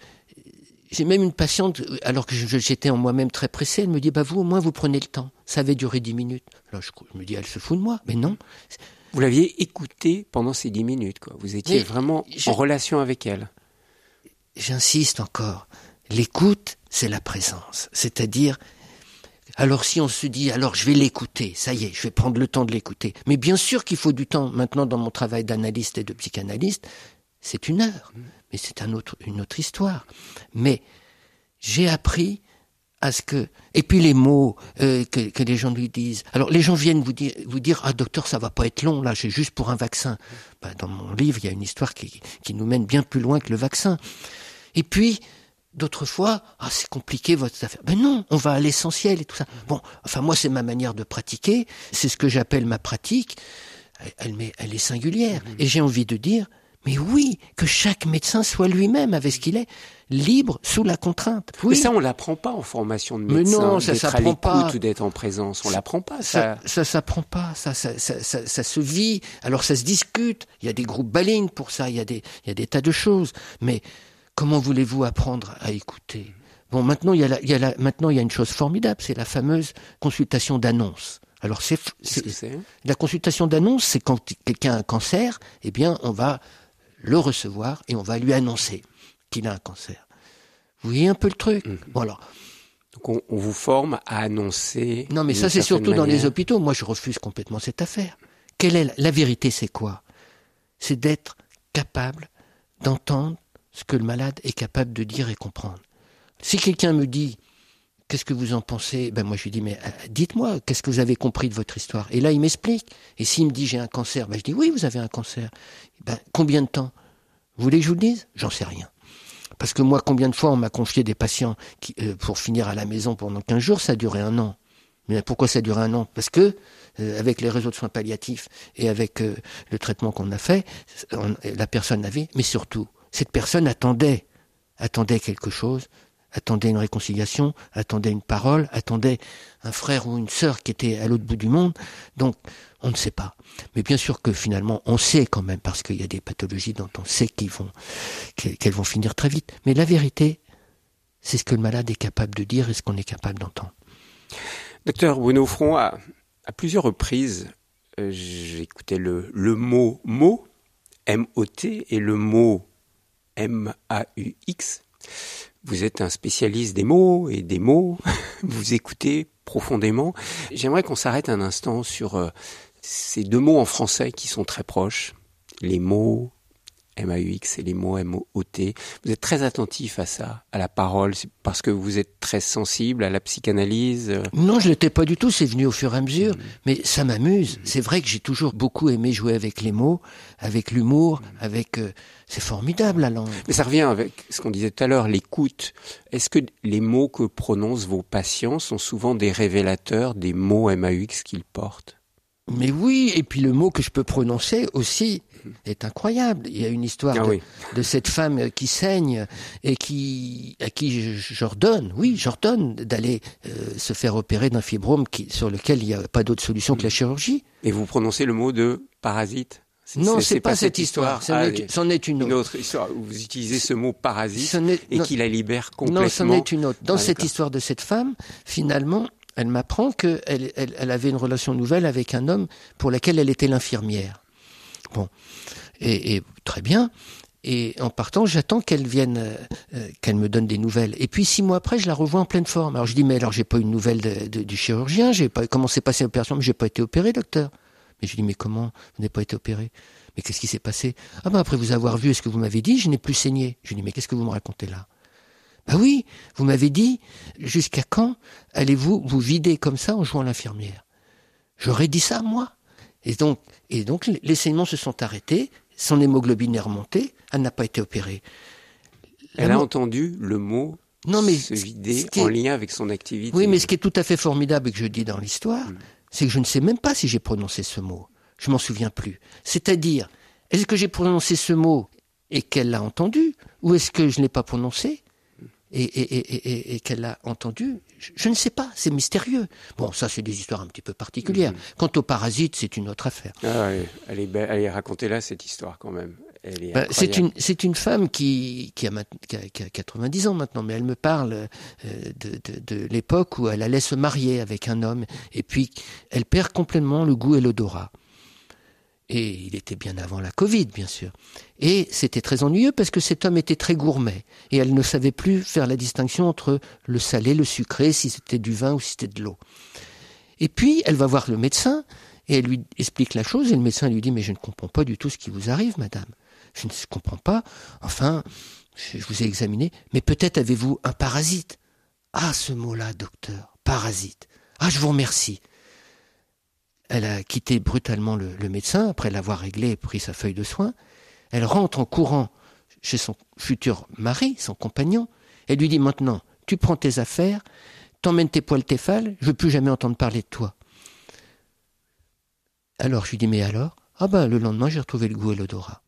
j'ai même une patiente, alors que j'étais en moi-même très pressé, elle me dit, bah vous au moins vous prenez le temps. Ça avait duré dix minutes. Alors je, je me dis, elle se fout de moi. Mais non, Vous l'aviez écouté pendant ces dix minutes, quoi. Vous étiez Mais vraiment je- en relation avec elle. j'insiste encore, l'écoute, c'est la présence. C'est-à-dire, alors si on se dit, alors je vais l'écouter, ça y est, je vais prendre le temps de l'écouter. Mais bien sûr qu'il faut du temps. Maintenant, dans mon travail d'analyste et de psychanalyste, c'est une heure. Mais c'est un autre, une autre histoire. Mais j'ai appris à ce que... Et puis les mots euh, que, que les gens lui disent. Alors les gens viennent vous dire, vous dire ah docteur, ça va pas être long, là, j'ai juste pour un vaccin. Bah, dans mon livre, il y a une histoire qui, qui nous mène bien plus loin que le vaccin. Et puis, d'autres fois, ah, c'est compliqué votre affaire. Ben non, on va à l'essentiel et tout ça. Bon, enfin, moi, c'est ma manière de pratiquer. C'est ce que j'appelle ma pratique. Elle, elle, m'est- elle est singulière. Et j'ai envie de dire, mais oui, que chaque médecin soit lui-même avec ce qu'il est, libre sous la contrainte. Mais Oui, ça, on l'apprend pas en formation de Mais médecin. non, ça s'apprend pas. d'être en présence. On l'apprend pas, ça, ça. ça s'apprend pas, ça, ça, ça, ça, ça se vit. Alors ça se discute. Il y a des groupes balling pour ça. Il y a des, il y a des tas de choses. Mais comment voulez-vous apprendre à écouter? Bon, maintenant il y a, la, il y a la, maintenant il y a une chose formidable, c'est la fameuse consultation d'annonce. Alors c'est, c'est la consultation d'annonce, c'est quand quelqu'un a un cancer, eh bien on va le recevoir et on va lui annoncer qu'il a un cancer. Vous voyez un peu le truc? Bon alors, Donc on, on vous forme à annoncer. Non, mais ça, c'est surtout dans les hôpitaux. Moi, je refuse complètement cette affaire. Quelle est la, la vérité C'est quoi? C'est d'être capable d'entendre ce que le malade est capable de dire et comprendre. Si quelqu'un me dit Qu'est-ce que vous en pensez? Ben moi je lui dis mais euh, dites-moi qu'est-ce que vous avez compris de votre histoire? Et là il m'explique. Et s'il me dit j'ai un cancer, ben je dis oui vous avez un cancer. Ben combien de temps? Vous voulez que je vous le dise? J'en sais rien. Parce que moi combien de fois on m'a confié des patients qui, euh, pour finir à la maison pendant 15 jours, ça a duré un an. Mais pourquoi ça a duré un an? Parce que euh, avec les réseaux de soins palliatifs et avec le traitement qu'on a fait, la personne avait, mais surtout cette personne attendait, attendait quelque chose, attendait une réconciliation, attendait une parole, attendait un frère ou une sœur qui était à l'autre bout du monde. Donc, on ne sait pas. Mais bien sûr que finalement, on sait quand même, parce qu'il y a des pathologies dont on sait qu'elles vont finir très vite. Mais la vérité, c'est ce que le malade est capable de dire et ce qu'on est capable d'entendre. Docteur Bruno Front, à, à plusieurs reprises, euh, j'écoutais le, le mot mot, M-O-T, et le mot M-A-U-X. Vous êtes un spécialiste des mots et des mots. <laughs> Vous écoutez profondément. J'aimerais qu'on s'arrête un instant sur euh, ces deux mots en français qui sont très proches. Les mots M-A-U-X et les mots M-O-T. Vous êtes très attentif à ça, à la parole, parce que vous êtes très sensible à la psychanalyse. euh, Non, je l'étais pas du tout, c'est venu au fur et à mesure, mais ça m'amuse. C'est vrai que j'ai toujours beaucoup aimé jouer avec les mots, avec l'humour, avec... euh, c'est formidable la langue. Mais ça revient avec ce qu'on disait tout à l'heure, l'écoute. Est-ce que les mots que prononcent vos patients sont souvent des révélateurs des mots MAUX qu'ils portent? Mais oui, et puis le mot que je peux prononcer aussi <laughs> est incroyable. Il y a une histoire Ah de, oui. de cette femme euh, qui saigne et qui à qui j'ordonne, oui, j'ordonne d'aller euh, se faire opérer d'un fibrome qui, sur lequel il n'y a pas d'autre solution que la chirurgie. Et vous prononcez le mot de parasite? Non, c'est pas, cette histoire. C'en Ah, est, est une une autre. autre histoire. où Vous utilisez ce mot parasite et qui la libère complètement. Non, c'en est une autre. Dans Ah, cette histoire de cette femme, finalement, elle m'apprend qu'elle elle, elle avait une relation nouvelle avec un homme pour laquelle elle était l'infirmière. Bon, et, très bien. Et en partant, j'attends qu'elle vienne, euh, qu'elle me donne des nouvelles. Et puis six mois après, je la revois en pleine forme. Alors je dis, mais alors j'ai pas eu de du chirurgien, j'ai pas comment s'est passé l'opération, mais j'ai pas été opéré, docteur. Mais je dis, mais comment? Vous n'avez pas été opéré Mais qu'est-ce qui s'est passé? Ah ben après vous avoir vu, est-ce que vous m'avez dit, je n'ai plus saigné. Je dis, mais qu'est-ce que vous me racontez là? Bah oui, vous m'avez dit, jusqu'à quand allez-vous vous vider comme ça en jouant l'infirmière? J'aurais dit ça, moi. Et donc, et donc les saignements se sont arrêtés, son hémoglobine est remontée, elle n'a pas été opérée. Elle a entendu le mot non, mais se vider en lien avec son activité. Oui, mais ce qui est tout à fait formidable et que je dis dans l'histoire, mm. c'est que je ne sais même pas si j'ai prononcé ce mot. Je m'en souviens plus. C'est-à-dire, est-ce que j'ai prononcé ce mot et qu'elle l'a entendu, ou est-ce que je ne l'ai pas prononcé? Et, qu'elle l'a entendu je, ne sais pas, c'est mystérieux. Bon, ça, c'est des histoires un petit peu particulières. Mm. Quant aux parasites, c'est une autre affaire. Ah, elle est belle. Allez, racontez-là cette histoire quand même. Bah, c'est une, c'est une femme qui, qui, a, qui, a, 90 ans maintenant, mais elle me parle euh, de, de, de l'époque où elle allait se marier avec un homme, et puis elle perd complètement le goût et l'odorat. Et il était bien avant la Covid, bien sûr. Et c'était très ennuyeux parce que cet homme était très gourmet. Et elle ne savait plus faire la distinction entre le salé, le sucré, si c'était du vin ou si c'était de l'eau. Et puis, elle va voir le médecin et elle lui explique la chose et le médecin lui dit, mais je ne comprends pas du tout ce qui vous arrive, madame. Je ne comprends pas. Enfin, je vous ai examiné, mais peut-être avez-vous un parasite. Ah, ce mot-là, docteur, parasite. Ah, je vous remercie. Elle a quitté brutalement le, médecin après l'avoir réglé et pris sa feuille de soins. Elle rentre en courant chez son futur mari, son compagnon, et lui dit maintenant, tu prends tes affaires, t'emmènes tes poils téphales, je veux plus jamais entendre parler de toi. Alors je lui dis, mais alors? Ah ben le lendemain j'ai retrouvé le goût et l'odorat.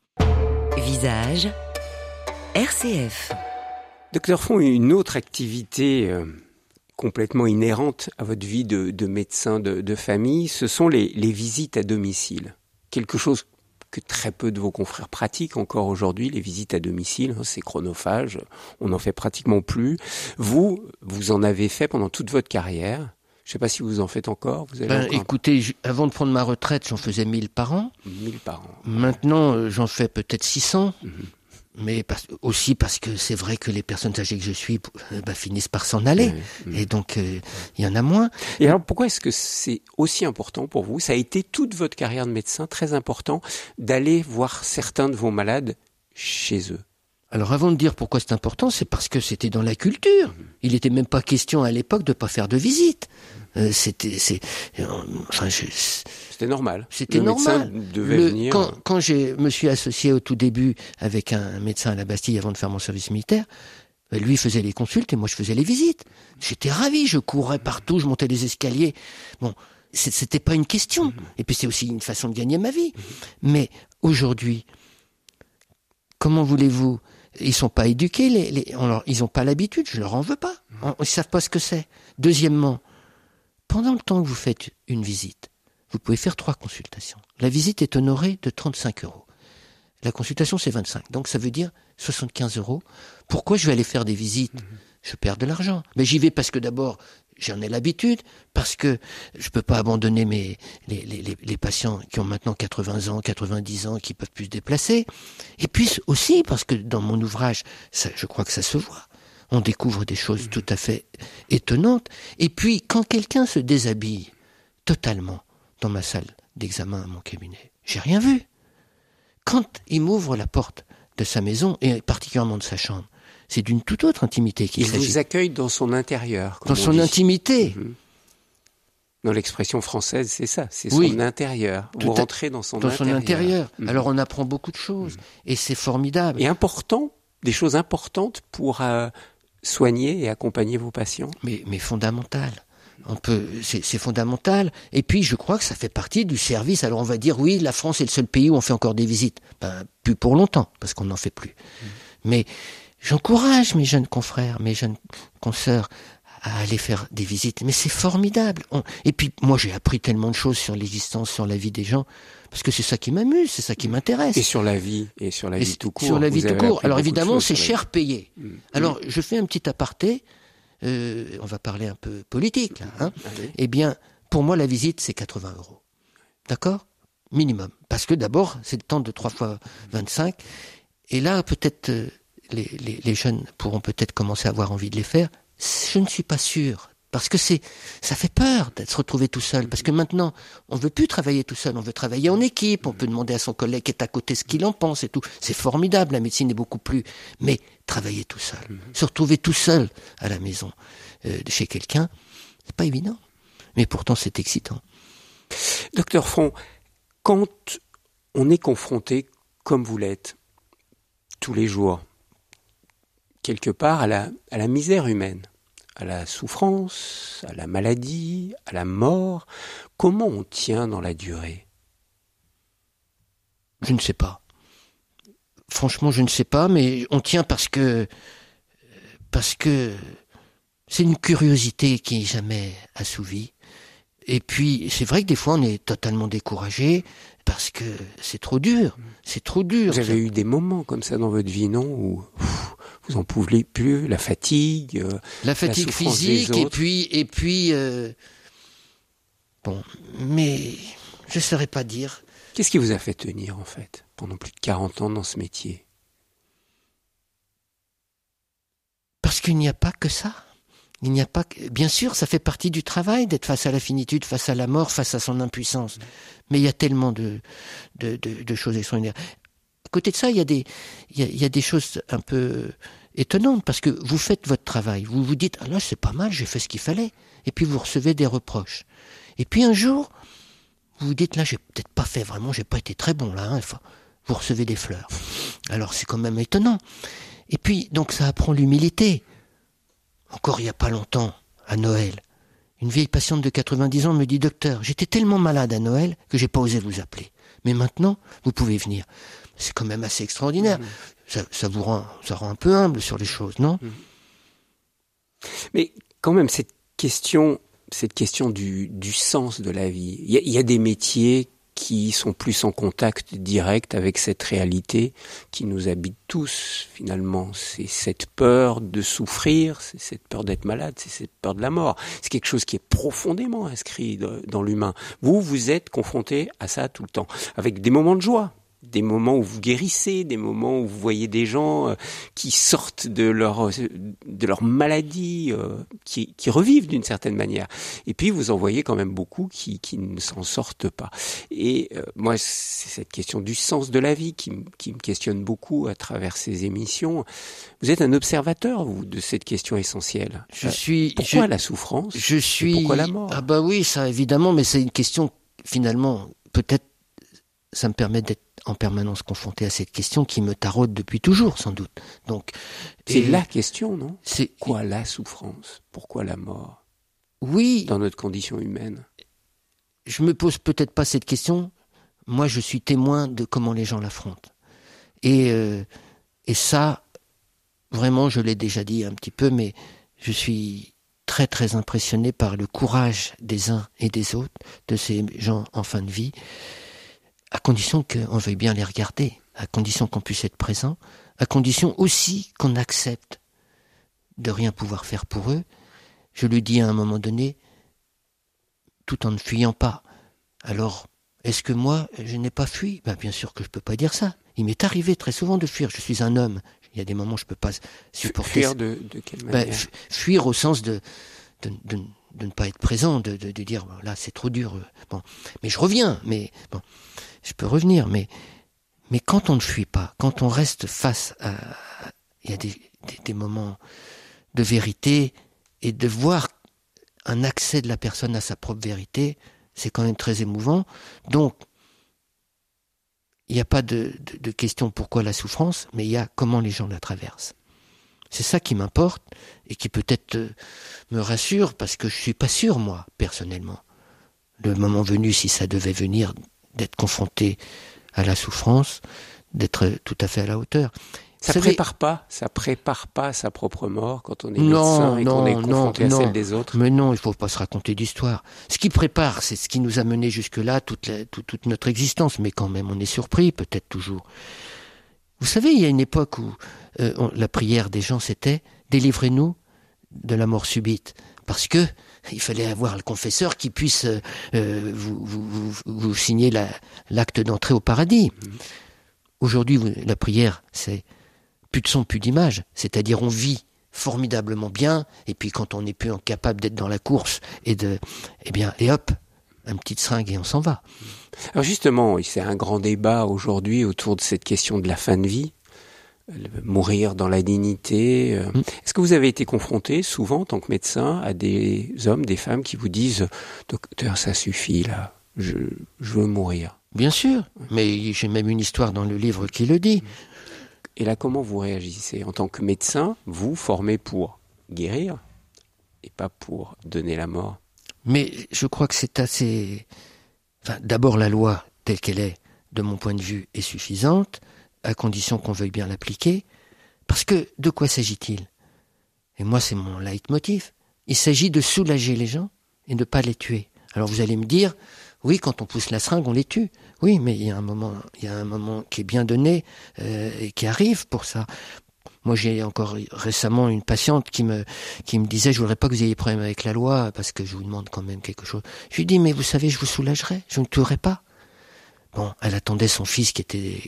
Visage RCF. Docteur Font, une autre activité euh, complètement inhérente à votre vie de, médecin de, famille, ce sont les, visites à domicile. Quelque chose que très peu de vos confrères pratiquent encore aujourd'hui, les visites à domicile, hein, c'est chronophage, on n'en fait pratiquement plus. Vous, vous en avez fait pendant toute votre carrière. Je ne sais pas si vous en faites encore. Vous ben, Écoutez, avant de prendre ma retraite, j'en faisais 1000 par an. 1000 par an. Maintenant, euh, j'en fais peut-être 600 mais aussi parce que c'est vrai que les personnes âgées que je suis euh, bah, finissent par s'en aller, et donc euh, il y en a moins. Et alors pourquoi est-ce que c'est aussi important pour vous Ça a été toute votre carrière de médecin très important d'aller voir certains de vos malades chez eux? Alors avant de dire pourquoi c'est important, c'est parce que c'était dans la culture. Il n'était même pas question à l'époque de pas faire de visite. Euh, c'était, c'est, enfin, c'était normal. C'était normal. Devait venir... Quand, quand je me suis associé au tout début avec un médecin à la Bastille avant de faire mon service militaire, ben, lui faisait les consultes et moi je faisais les visites. J'étais ravi, je courais partout, je montais les escaliers. Bon, c'était pas une question. Et puis c'est aussi une façon de gagner ma vie. Mais aujourd'hui, comment voulez-vous Ils sont pas éduqués, les, les ils ont pas l'habitude. Je leur en veux pas. Ils savent pas ce que c'est. Deuxièmement, pendant le temps que vous faites une visite, vous pouvez faire trois consultations. La visite est honorée de 35 euros. La consultation, c'est 25. Donc, ça veut dire 75 euros. Pourquoi je vais aller faire des visites? Mhm. Je perds de l'argent. Mais j'y vais parce que d'abord, j'en ai l'habitude, parce que je peux pas abandonner mes, les, les, les, patients qui ont maintenant 80 ans, 90 ans, qui peuvent plus se déplacer. Et puis aussi parce que dans mon ouvrage, ça, je crois que ça se voit. On découvre des choses mhm. tout à fait étonnantes. Et puis, quand quelqu'un se déshabille totalement, dans ma salle d'examen à mon cabinet. J'ai rien vu. Quand il m'ouvre la porte de sa maison, et particulièrement de sa chambre, c'est d'une toute autre intimité qu'il s'agit. Il vous accueille dans son intérieur. Dans son intimité. Mhm. Dans l'expression française, c'est ça, c'est son intérieur. Vous rentrez dans son dans intérieur. Son intérieur. Mhm. Alors on apprend beaucoup de choses, mhm. et c'est formidable. Et important, des choses importantes pour euh, soigner et accompagner vos patients. Mais, mais fondamentales on peut, c'est fondamental. Et puis, je crois que ça fait partie du service. Alors, on va dire, oui, la France est le seul pays où on fait encore des visites. Ben, plus pour longtemps, parce qu'on n'en fait plus. Mais j'encourage mes jeunes confrères, mes jeunes consoeurs à aller faire des visites. Mais c'est formidable. Et puis, moi, j'ai appris tellement de choses sur l'existence, sur la vie des gens, parce que c'est ça qui m'amuse, c'est ça qui m'intéresse. Et sur la vie, et sur la vie tout court. Sur la vie tout court. Alors, évidemment, c'est cher payé. Mm. Alors, je fais un petit aparté. Euh, on va parler un peu politique là, hein. eh bien, pour moi, la visite, c'est 80 euros. D'accord? Minimum. Parce que d'abord, c'est le temps de 3 fois 25. Et là, peut-être, les, jeunes pourront peut-être commencer à avoir envie de les faire. Je ne suis pas sûr. Parce que c'est, ça fait peur d'être retrouvé tout seul. Parce que maintenant, on veut plus travailler tout seul. On veut travailler en équipe. On peut demander à son collègue qui est à côté ce qu'il en pense et tout. C'est formidable. La médecine est beaucoup plus. Mais travailler tout seul, mhm. se retrouver tout seul à la maison, euh, chez quelqu'un, c'est pas évident. Mais pourtant, c'est excitant. Docteur Front, quand on est confronté, comme vous l'êtes, tous les jours, quelque part à la, misère humaine, à la souffrance, à la maladie, à la mort. Comment on tient dans la durée? Je ne sais pas. Franchement, je ne sais pas, mais on tient parce que parce que c'est une curiosité qui n'est jamais assouvie. Et puis, c'est vrai que des fois, on est totalement découragé parce que c'est trop dur. C'est trop dur. Vous avez eu des moments comme ça dans votre vie, non Où vous en pouvez plus, la fatigue, euh, la fatigue physique, et puis, et puis, euh, bon, mais je ne saurais pas dire. Qu'est-ce qui vous a fait tenir en fait pendant plus de 40 ans dans ce métier? Parce qu'il n'y a pas que ça. Il n'y a pas que... Bien sûr, ça fait partie du travail d'être face à la finitude, face à la mort, face à son impuissance. Mais il y a tellement de, de, de, choses extraordinaires. À côté de ça, il y, a des, il, y a, des choses un peu étonnantes parce que vous faites votre travail. Vous vous dites, ah là, c'est pas mal, j'ai fait ce qu'il fallait. Et puis vous recevez des reproches. Et puis un jour, vous vous dites, là, j'ai peut-être pas fait vraiment, j'ai pas été très bon là. Hein. vous recevez des fleurs. Alors c'est quand même étonnant. Et puis, donc ça apprend l'humilité. Encore il n'y a pas longtemps, à Noël, une vieille patiente de 90 ans me dit Docteur, j'étais tellement malade à Noël que j'ai pas osé vous appeler. Mais maintenant, vous pouvez venir. C'est quand même assez extraordinaire. Mmh. Ça, vous rend, ça rend un peu humble sur les choses, non? Mmh. Mais quand même, cette question, cette question du, sens de la vie. Il y, a des métiers qui sont plus en contact direct avec cette réalité qui nous habite tous finalement. C'est cette peur de souffrir, c'est cette peur d'être malade, c'est cette peur de la mort. C'est quelque chose qui est profondément inscrit dans l'humain. Vous, vous êtes confronté à ça tout le temps, avec des moments de joie, des moments où vous guérissez, des moments où vous voyez des gens euh, qui sortent de leur de leur maladie, euh, qui, qui revivent d'une certaine manière. Et puis vous en voyez quand même beaucoup qui, qui ne s'en sortent pas. Et euh, moi, c'est cette question du sens de la vie qui, qui me questionne beaucoup à travers ces émissions. Vous êtes un observateur vous de cette question essentielle. Je suis. Pourquoi la souffrance Je suis. pourquoi la mort? Ah bah oui, ça évidemment, mais c'est une question finalement peut-être ça me permet d'être en permanence confronté à cette question qui me taraude depuis toujours, sans doute. Donc, c'est la question, non? C'est quoi la souffrance? Pourquoi la mort? Oui. Dans notre condition humaine. Je me pose peut-être pas cette question. Moi, je suis témoin de comment les gens l'affrontent. Et euh, et ça, vraiment, je l'ai déjà dit un petit peu, mais je suis très très impressionné par le courage des uns et des autres, de ces gens en fin de vie à condition qu'on veuille bien les regarder, à condition qu'on puisse être présent, à condition aussi qu'on accepte de rien pouvoir faire pour eux. Je lui dis à un moment donné, tout en ne fuyant pas. Alors, est-ce que moi, je n'ai pas fui? Ben, Bien sûr que je ne peux pas dire ça. Il m'est arrivé très souvent de fuir. Je suis un homme. Il y a des moments où je ne peux pas supporter. Fuir de, quelle ben, manière? Fuir au sens de, de, ne pas être présent, de, dire là c'est trop dur. Bon, mais je reviens. Mais bon, je peux revenir, mais, mais quand on ne fuit pas, quand on reste face à, il y a des, des, moments de vérité et de voir un accès de la personne à sa propre vérité, c'est quand même très émouvant. Donc, il n'y a pas de, de, question pourquoi la souffrance, mais il y a comment les gens la traversent. C'est ça qui m'importe et qui peut-être euh, me rassure parce que je suis pas sûr moi personnellement. Le moment venu, si ça devait venir d'être confronté à la souffrance, d'être tout à fait à la hauteur. Ça ne prépare pas, ça prépare pas sa propre mort quand on est médecin et qu'on est confronté à celle des autres. Mais non, il faut pas se raconter d'histoire. Ce qui prépare, c'est ce qui nous a mené jusque-là, toute, toute, notre existence. Mais quand même, on est surpris, peut-être toujours. Vous savez, il y a une époque où euh, la prière des gens, c'était délivrez-nous de la mort subite, parce que il fallait avoir le confesseur qui puisse euh, euh, vous, vous, vous, signer l'acte d'entrée au paradis. Mhm. Aujourd'hui, la prière, c'est plus de son, plus d'image. C'est-à-dire, on vit formidablement bien, et puis quand on n'est plus incapable d'être dans la course et de, eh bien, et hop, un petit seringue et on s'en va. Alors justement, c'est un grand débat aujourd'hui autour de cette question de la fin de vie mourir dans la dignité. Euh. Mm. Est-ce que vous avez été confronté souvent en tant que médecin à des hommes, des femmes qui vous disent docteur ça suffit là, je, veux mourir Bien sûr, mais j'ai même une histoire dans le livre qui le dit. Et là, comment vous réagissez En tant que médecin, vous formez pour guérir et pas pour donner la mort? Mais je crois que c'est assez... Enfin, D'abord, la loi telle qu'elle est, de mon point de vue, est suffisante, à condition qu'on veuille bien l'appliquer. Parce que de quoi s'agit-il? Et moi, c'est mon leitmotiv. Il s'agit de soulager les gens et de ne pas les tuer. Alors vous allez me dire, oui, quand on pousse la seringue, on les tue. Oui, mais il y a un moment, il y a un moment qui est bien donné euh, et qui arrive pour ça. Moi, j'ai encore récemment une patiente qui me qui me disait, je voudrais pas que vous ayez problème avec la loi parce que je vous demande quand même quelque chose. Je lui dis, mais vous savez, je vous soulagerai, je ne tuerai pas. Bon, elle attendait son fils qui était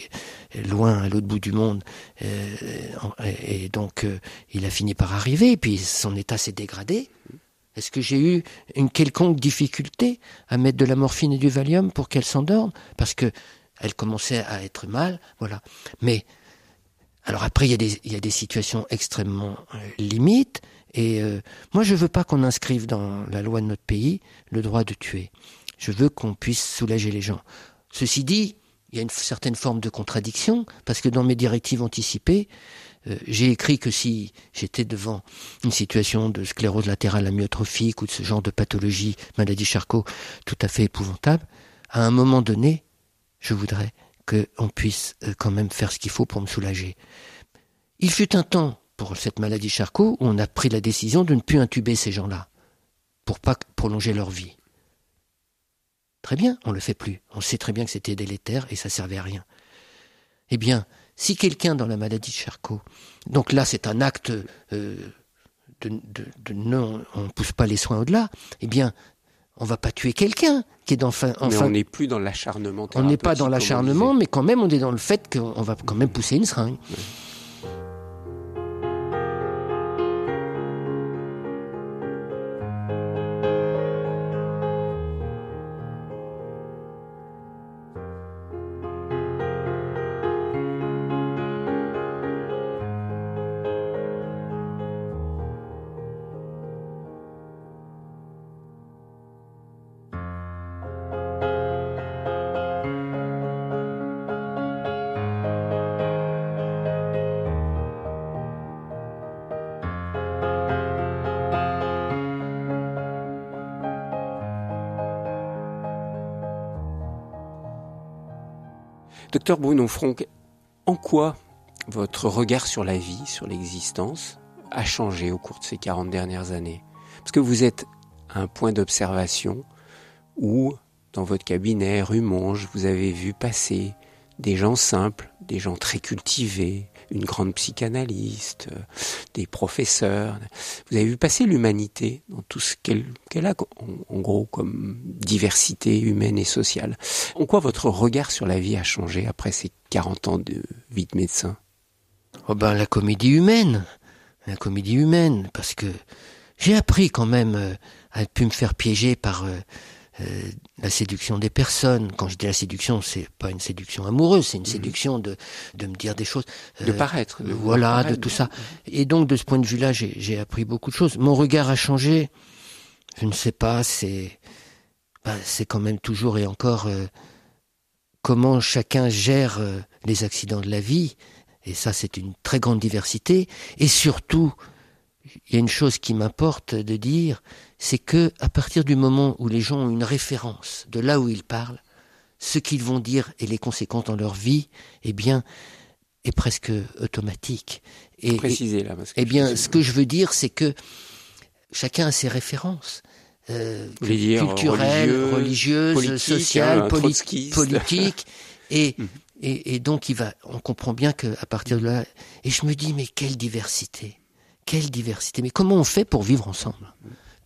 loin à l'autre bout du monde, euh, et, donc euh, il a fini par arriver, et puis son état s'est dégradé. Est-ce que j'ai eu une quelconque difficulté à mettre de la morphine et du Valium pour qu'elle s'endorme? Parce que elle commençait à être mal, voilà. Mais alors après, il y a des, situations extrêmement euh, limites, et moi je veux pas qu'on inscrive dans la loi de notre pays le droit de tuer. Je veux qu'on puisse soulager les gens. Ceci dit, il y a une certaine forme de contradiction, parce que dans mes directives anticipées, euh, j'ai écrit que si j'étais devant une situation de sclérose latérale amyotrophique ou de ce genre de pathologie, maladie Charcot, tout à fait épouvantable, à un moment donné, je voudrais qu'on puisse euh, quand même faire ce qu'il faut pour me soulager. Il fut un temps pour cette maladie Charcot où on a pris la décision de ne plus intuber ces gens-là, pour pas prolonger leur vie. Très bien, on ne le fait plus. On sait très bien que c'était délétère et ça servait à rien. Eh bien, si quelqu'un dans la maladie de Charcot, donc là c'est un acte euh, de, de, non, on ne pousse pas les soins au-delà, eh bien, on va pas tuer quelqu'un qui est dans enfin, mais on n'est plus dans l'acharnement. On n'est pas dans l'acharnement, mais quand même on est dans le fait qu'on va quand même pousser une seringue. Docteur Bruno Franck, en quoi votre regard sur la vie, sur l'existence, a changé au cours de ces 40 dernières années? Parce que vous êtes à un point d'observation où, dans votre cabinet, rue Monge, vous avez vu passer des gens simples, des gens très cultivés, une grande psychanalyste, euh, des professeurs. Vous avez vu passer l'humanité dans tout ce qu'elle a, en, gros, comme diversité humaine et sociale. En quoi votre regard sur la vie a changé après ces 40 ans de vie de médecin? Oh ben la comédie humaine, la comédie humaine, parce que j'ai appris quand même euh, à pu me faire piéger par euh, euh, la séduction des personnes. Quand je dis la séduction, c'est pas une séduction amoureuse, c'est une mhm. séduction de, de me dire des choses. de paraître. De voilà, de tout ça. Et donc, de ce point de vue-là, j'ai appris beaucoup de choses. Mon regard a changé. Je ne sais pas, c'est bah, c'est quand même toujours et encore euh, comment chacun gère euh, les accidents de la vie. Et ça, c'est une très grande diversité. Et surtout, il y a une chose qui m'importe de dire, c'est que à partir du moment où les gens ont une référence de là où ils parlent, ce qu'ils vont dire et les conséquences dans leur vie, eh bien, est presque automatique. Et, Précisez là. eh bien, ce que je veux dire, c'est que chacun a ses références. Euh, culturelles, religieuses, sociales, hein, politiques, <laughs> et, mhm. et, et donc il va, on comprend bien que à partir de là, et je me dis mais quelle diversité, quelle diversité, mais comment on fait pour vivre ensemble?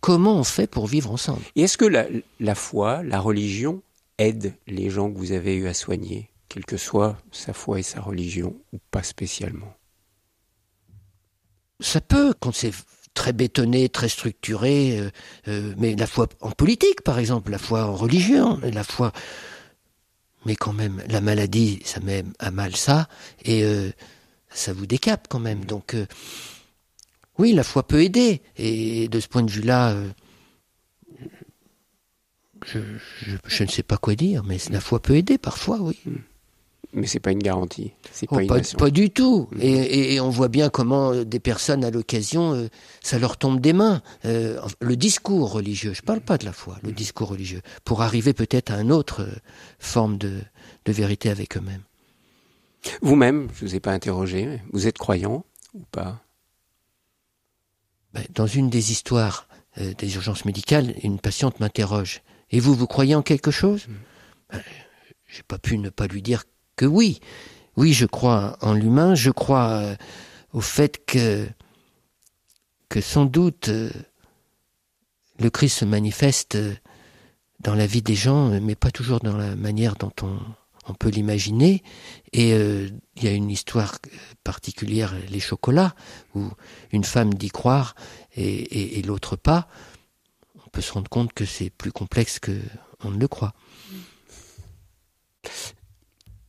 Comment on fait pour vivre ensemble? Et est-ce que la, la, foi, la religion aide les gens que vous avez eu à soigner, quelle que soit sa foi et sa religion, ou pas spécialement? Ça peut, quand c'est très bétonné, très structuré, euh, euh, mais la foi en politique, par exemple, la foi en religion, la foi... Mais quand même, la maladie, ça met à mal ça, et euh, ça vous décape quand même. Donc oui, la foi peut aider. Et de ce point de vue-là, euh, je, ne sais pas quoi dire, mais la foi peut aider parfois, oui. Mais c'est pas une garantie. C'est oh, pas, pas, du tout. Mm. Et, et, on voit bien comment euh, des personnes à l'occasion, euh, ça leur tombe des mains. Euh, le discours religieux, je parle pas de la foi, le discours religieux, pour arriver peut-être à une autre forme de, de vérité avec eux-mêmes. Vous-même, je vous ai pas interrogé, vous êtes croyant ou pas? Dans une des histoires des urgences médicales, une patiente m'interroge. Et vous, vous croyez en quelque chose? Mm. ben, J'ai pas pu ne pas lui dire que oui. Oui, je crois en l'humain, je crois euh, au fait que, que sans doute euh, le Christ se manifeste euh, dans la vie des gens, mais pas toujours dans la manière dont on, on peut l'imaginer. Et il y a une histoire particulière, les chocolats, où une femme dit croire et, et l'autre pas. On peut se rendre compte que c'est plus complexe que on ne le croit.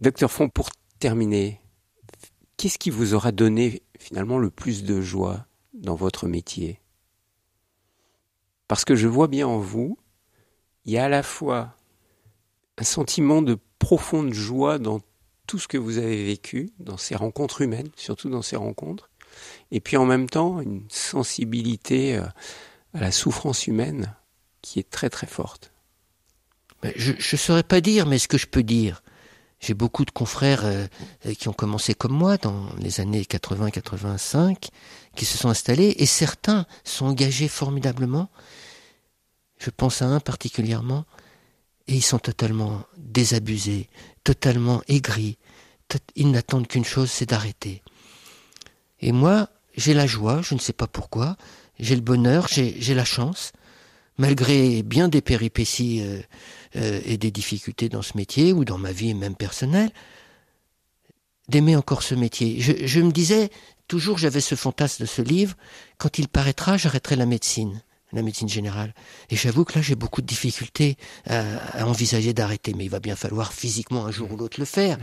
Docteur Font, pour terminer, qu'est-ce qui vous aura donné finalement le plus de joie dans votre métier? Parce que je vois bien en vous, il y a à la fois un sentiment de profonde joie dans tout ce que vous avez vécu, dans ces rencontres humaines, surtout dans ces rencontres, et puis en même temps une sensibilité euh, à la souffrance humaine qui est très très forte. Je ne saurais pas dire, mais ce que je peux dire, j'ai beaucoup de confrères euh, qui ont commencé comme moi dans les années 80-85, qui se sont installés, et certains sont engagés formidablement. Je pense à un particulièrement, et ils sont totalement désabusés, totalement aigris. Ils n'attendent qu'une chose, c'est d'arrêter. Et moi, j'ai la joie, je ne sais pas pourquoi, j'ai le bonheur, j'ai la chance, malgré bien des péripéties euh, euh, et des difficultés dans ce métier ou dans ma vie même personnelle, d'aimer encore ce métier. Je, je me disais, toujours j'avais ce fantasme de ce livre, quand il paraîtra, j'arrêterai la médecine, la médecine générale. Et j'avoue que là, j'ai beaucoup de difficultés à, envisager d'arrêter, mais il va bien falloir physiquement un jour ou l'autre le faire. Mmh.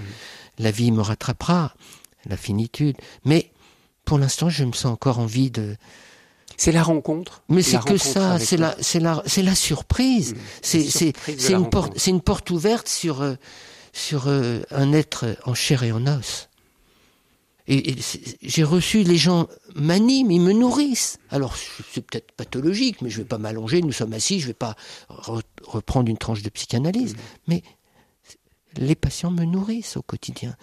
La vie me rattrapera, la finitude. Mais pour l'instant, je me sens encore envie de, c'est la rencontre. Mais c'est que ça, c'est la, c'est la, c'est la surprise. Mmh. C'est, c'est, c'est une porte, c'est une porte ouverte sur, euh, sur euh, un être en chair et en os. Et, j'ai reçu les gens m'animent, ils me nourrissent. Alors c'est peut-être pathologique, mais je vais pas m'allonger. Nous sommes assis, je vais pas reprendre une tranche de psychanalyse. Mmh. Mais les patients me nourrissent au quotidien.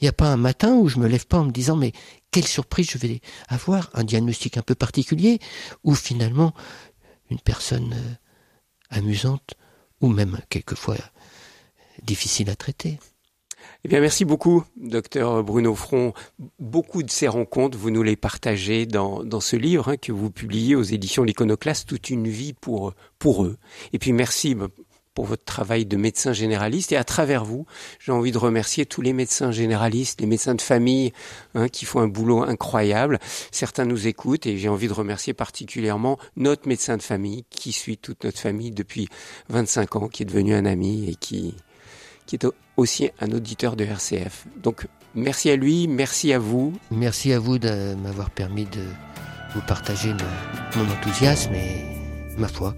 Il n'y a pas un matin où je me lève pas en me disant mais quelle surprise je vais avoir, un diagnostic un peu particulier, ou finalement une personne euh, amusante, ou même quelquefois difficile à traiter. Eh bien, merci beaucoup, docteur Bruno Front. Beaucoup de ces rencontres, vous nous les partagez dans, ce livre hein, que vous publiez aux éditions L'Iconoclaste, toute une vie pour, pour eux. Et puis, merci pour votre travail de médecin généraliste. Et à travers vous, j'ai envie de remercier tous les médecins généralistes, les médecins de famille hein, qui font un boulot incroyable. Certains nous écoutent et j'ai envie de remercier particulièrement notre médecin de famille qui suit toute notre famille depuis 25 ans, qui est devenu un ami et qui, qui est aussi un auditeur de RCF. Donc merci à lui, merci à vous. Merci à vous de m'avoir permis de vous partager mon enthousiasme et ma foi.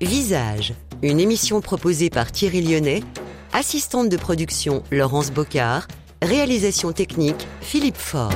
Visage, une émission proposée par Thierry Lyonnais, assistante de production Laurence Bocard, réalisation technique Philippe Faure.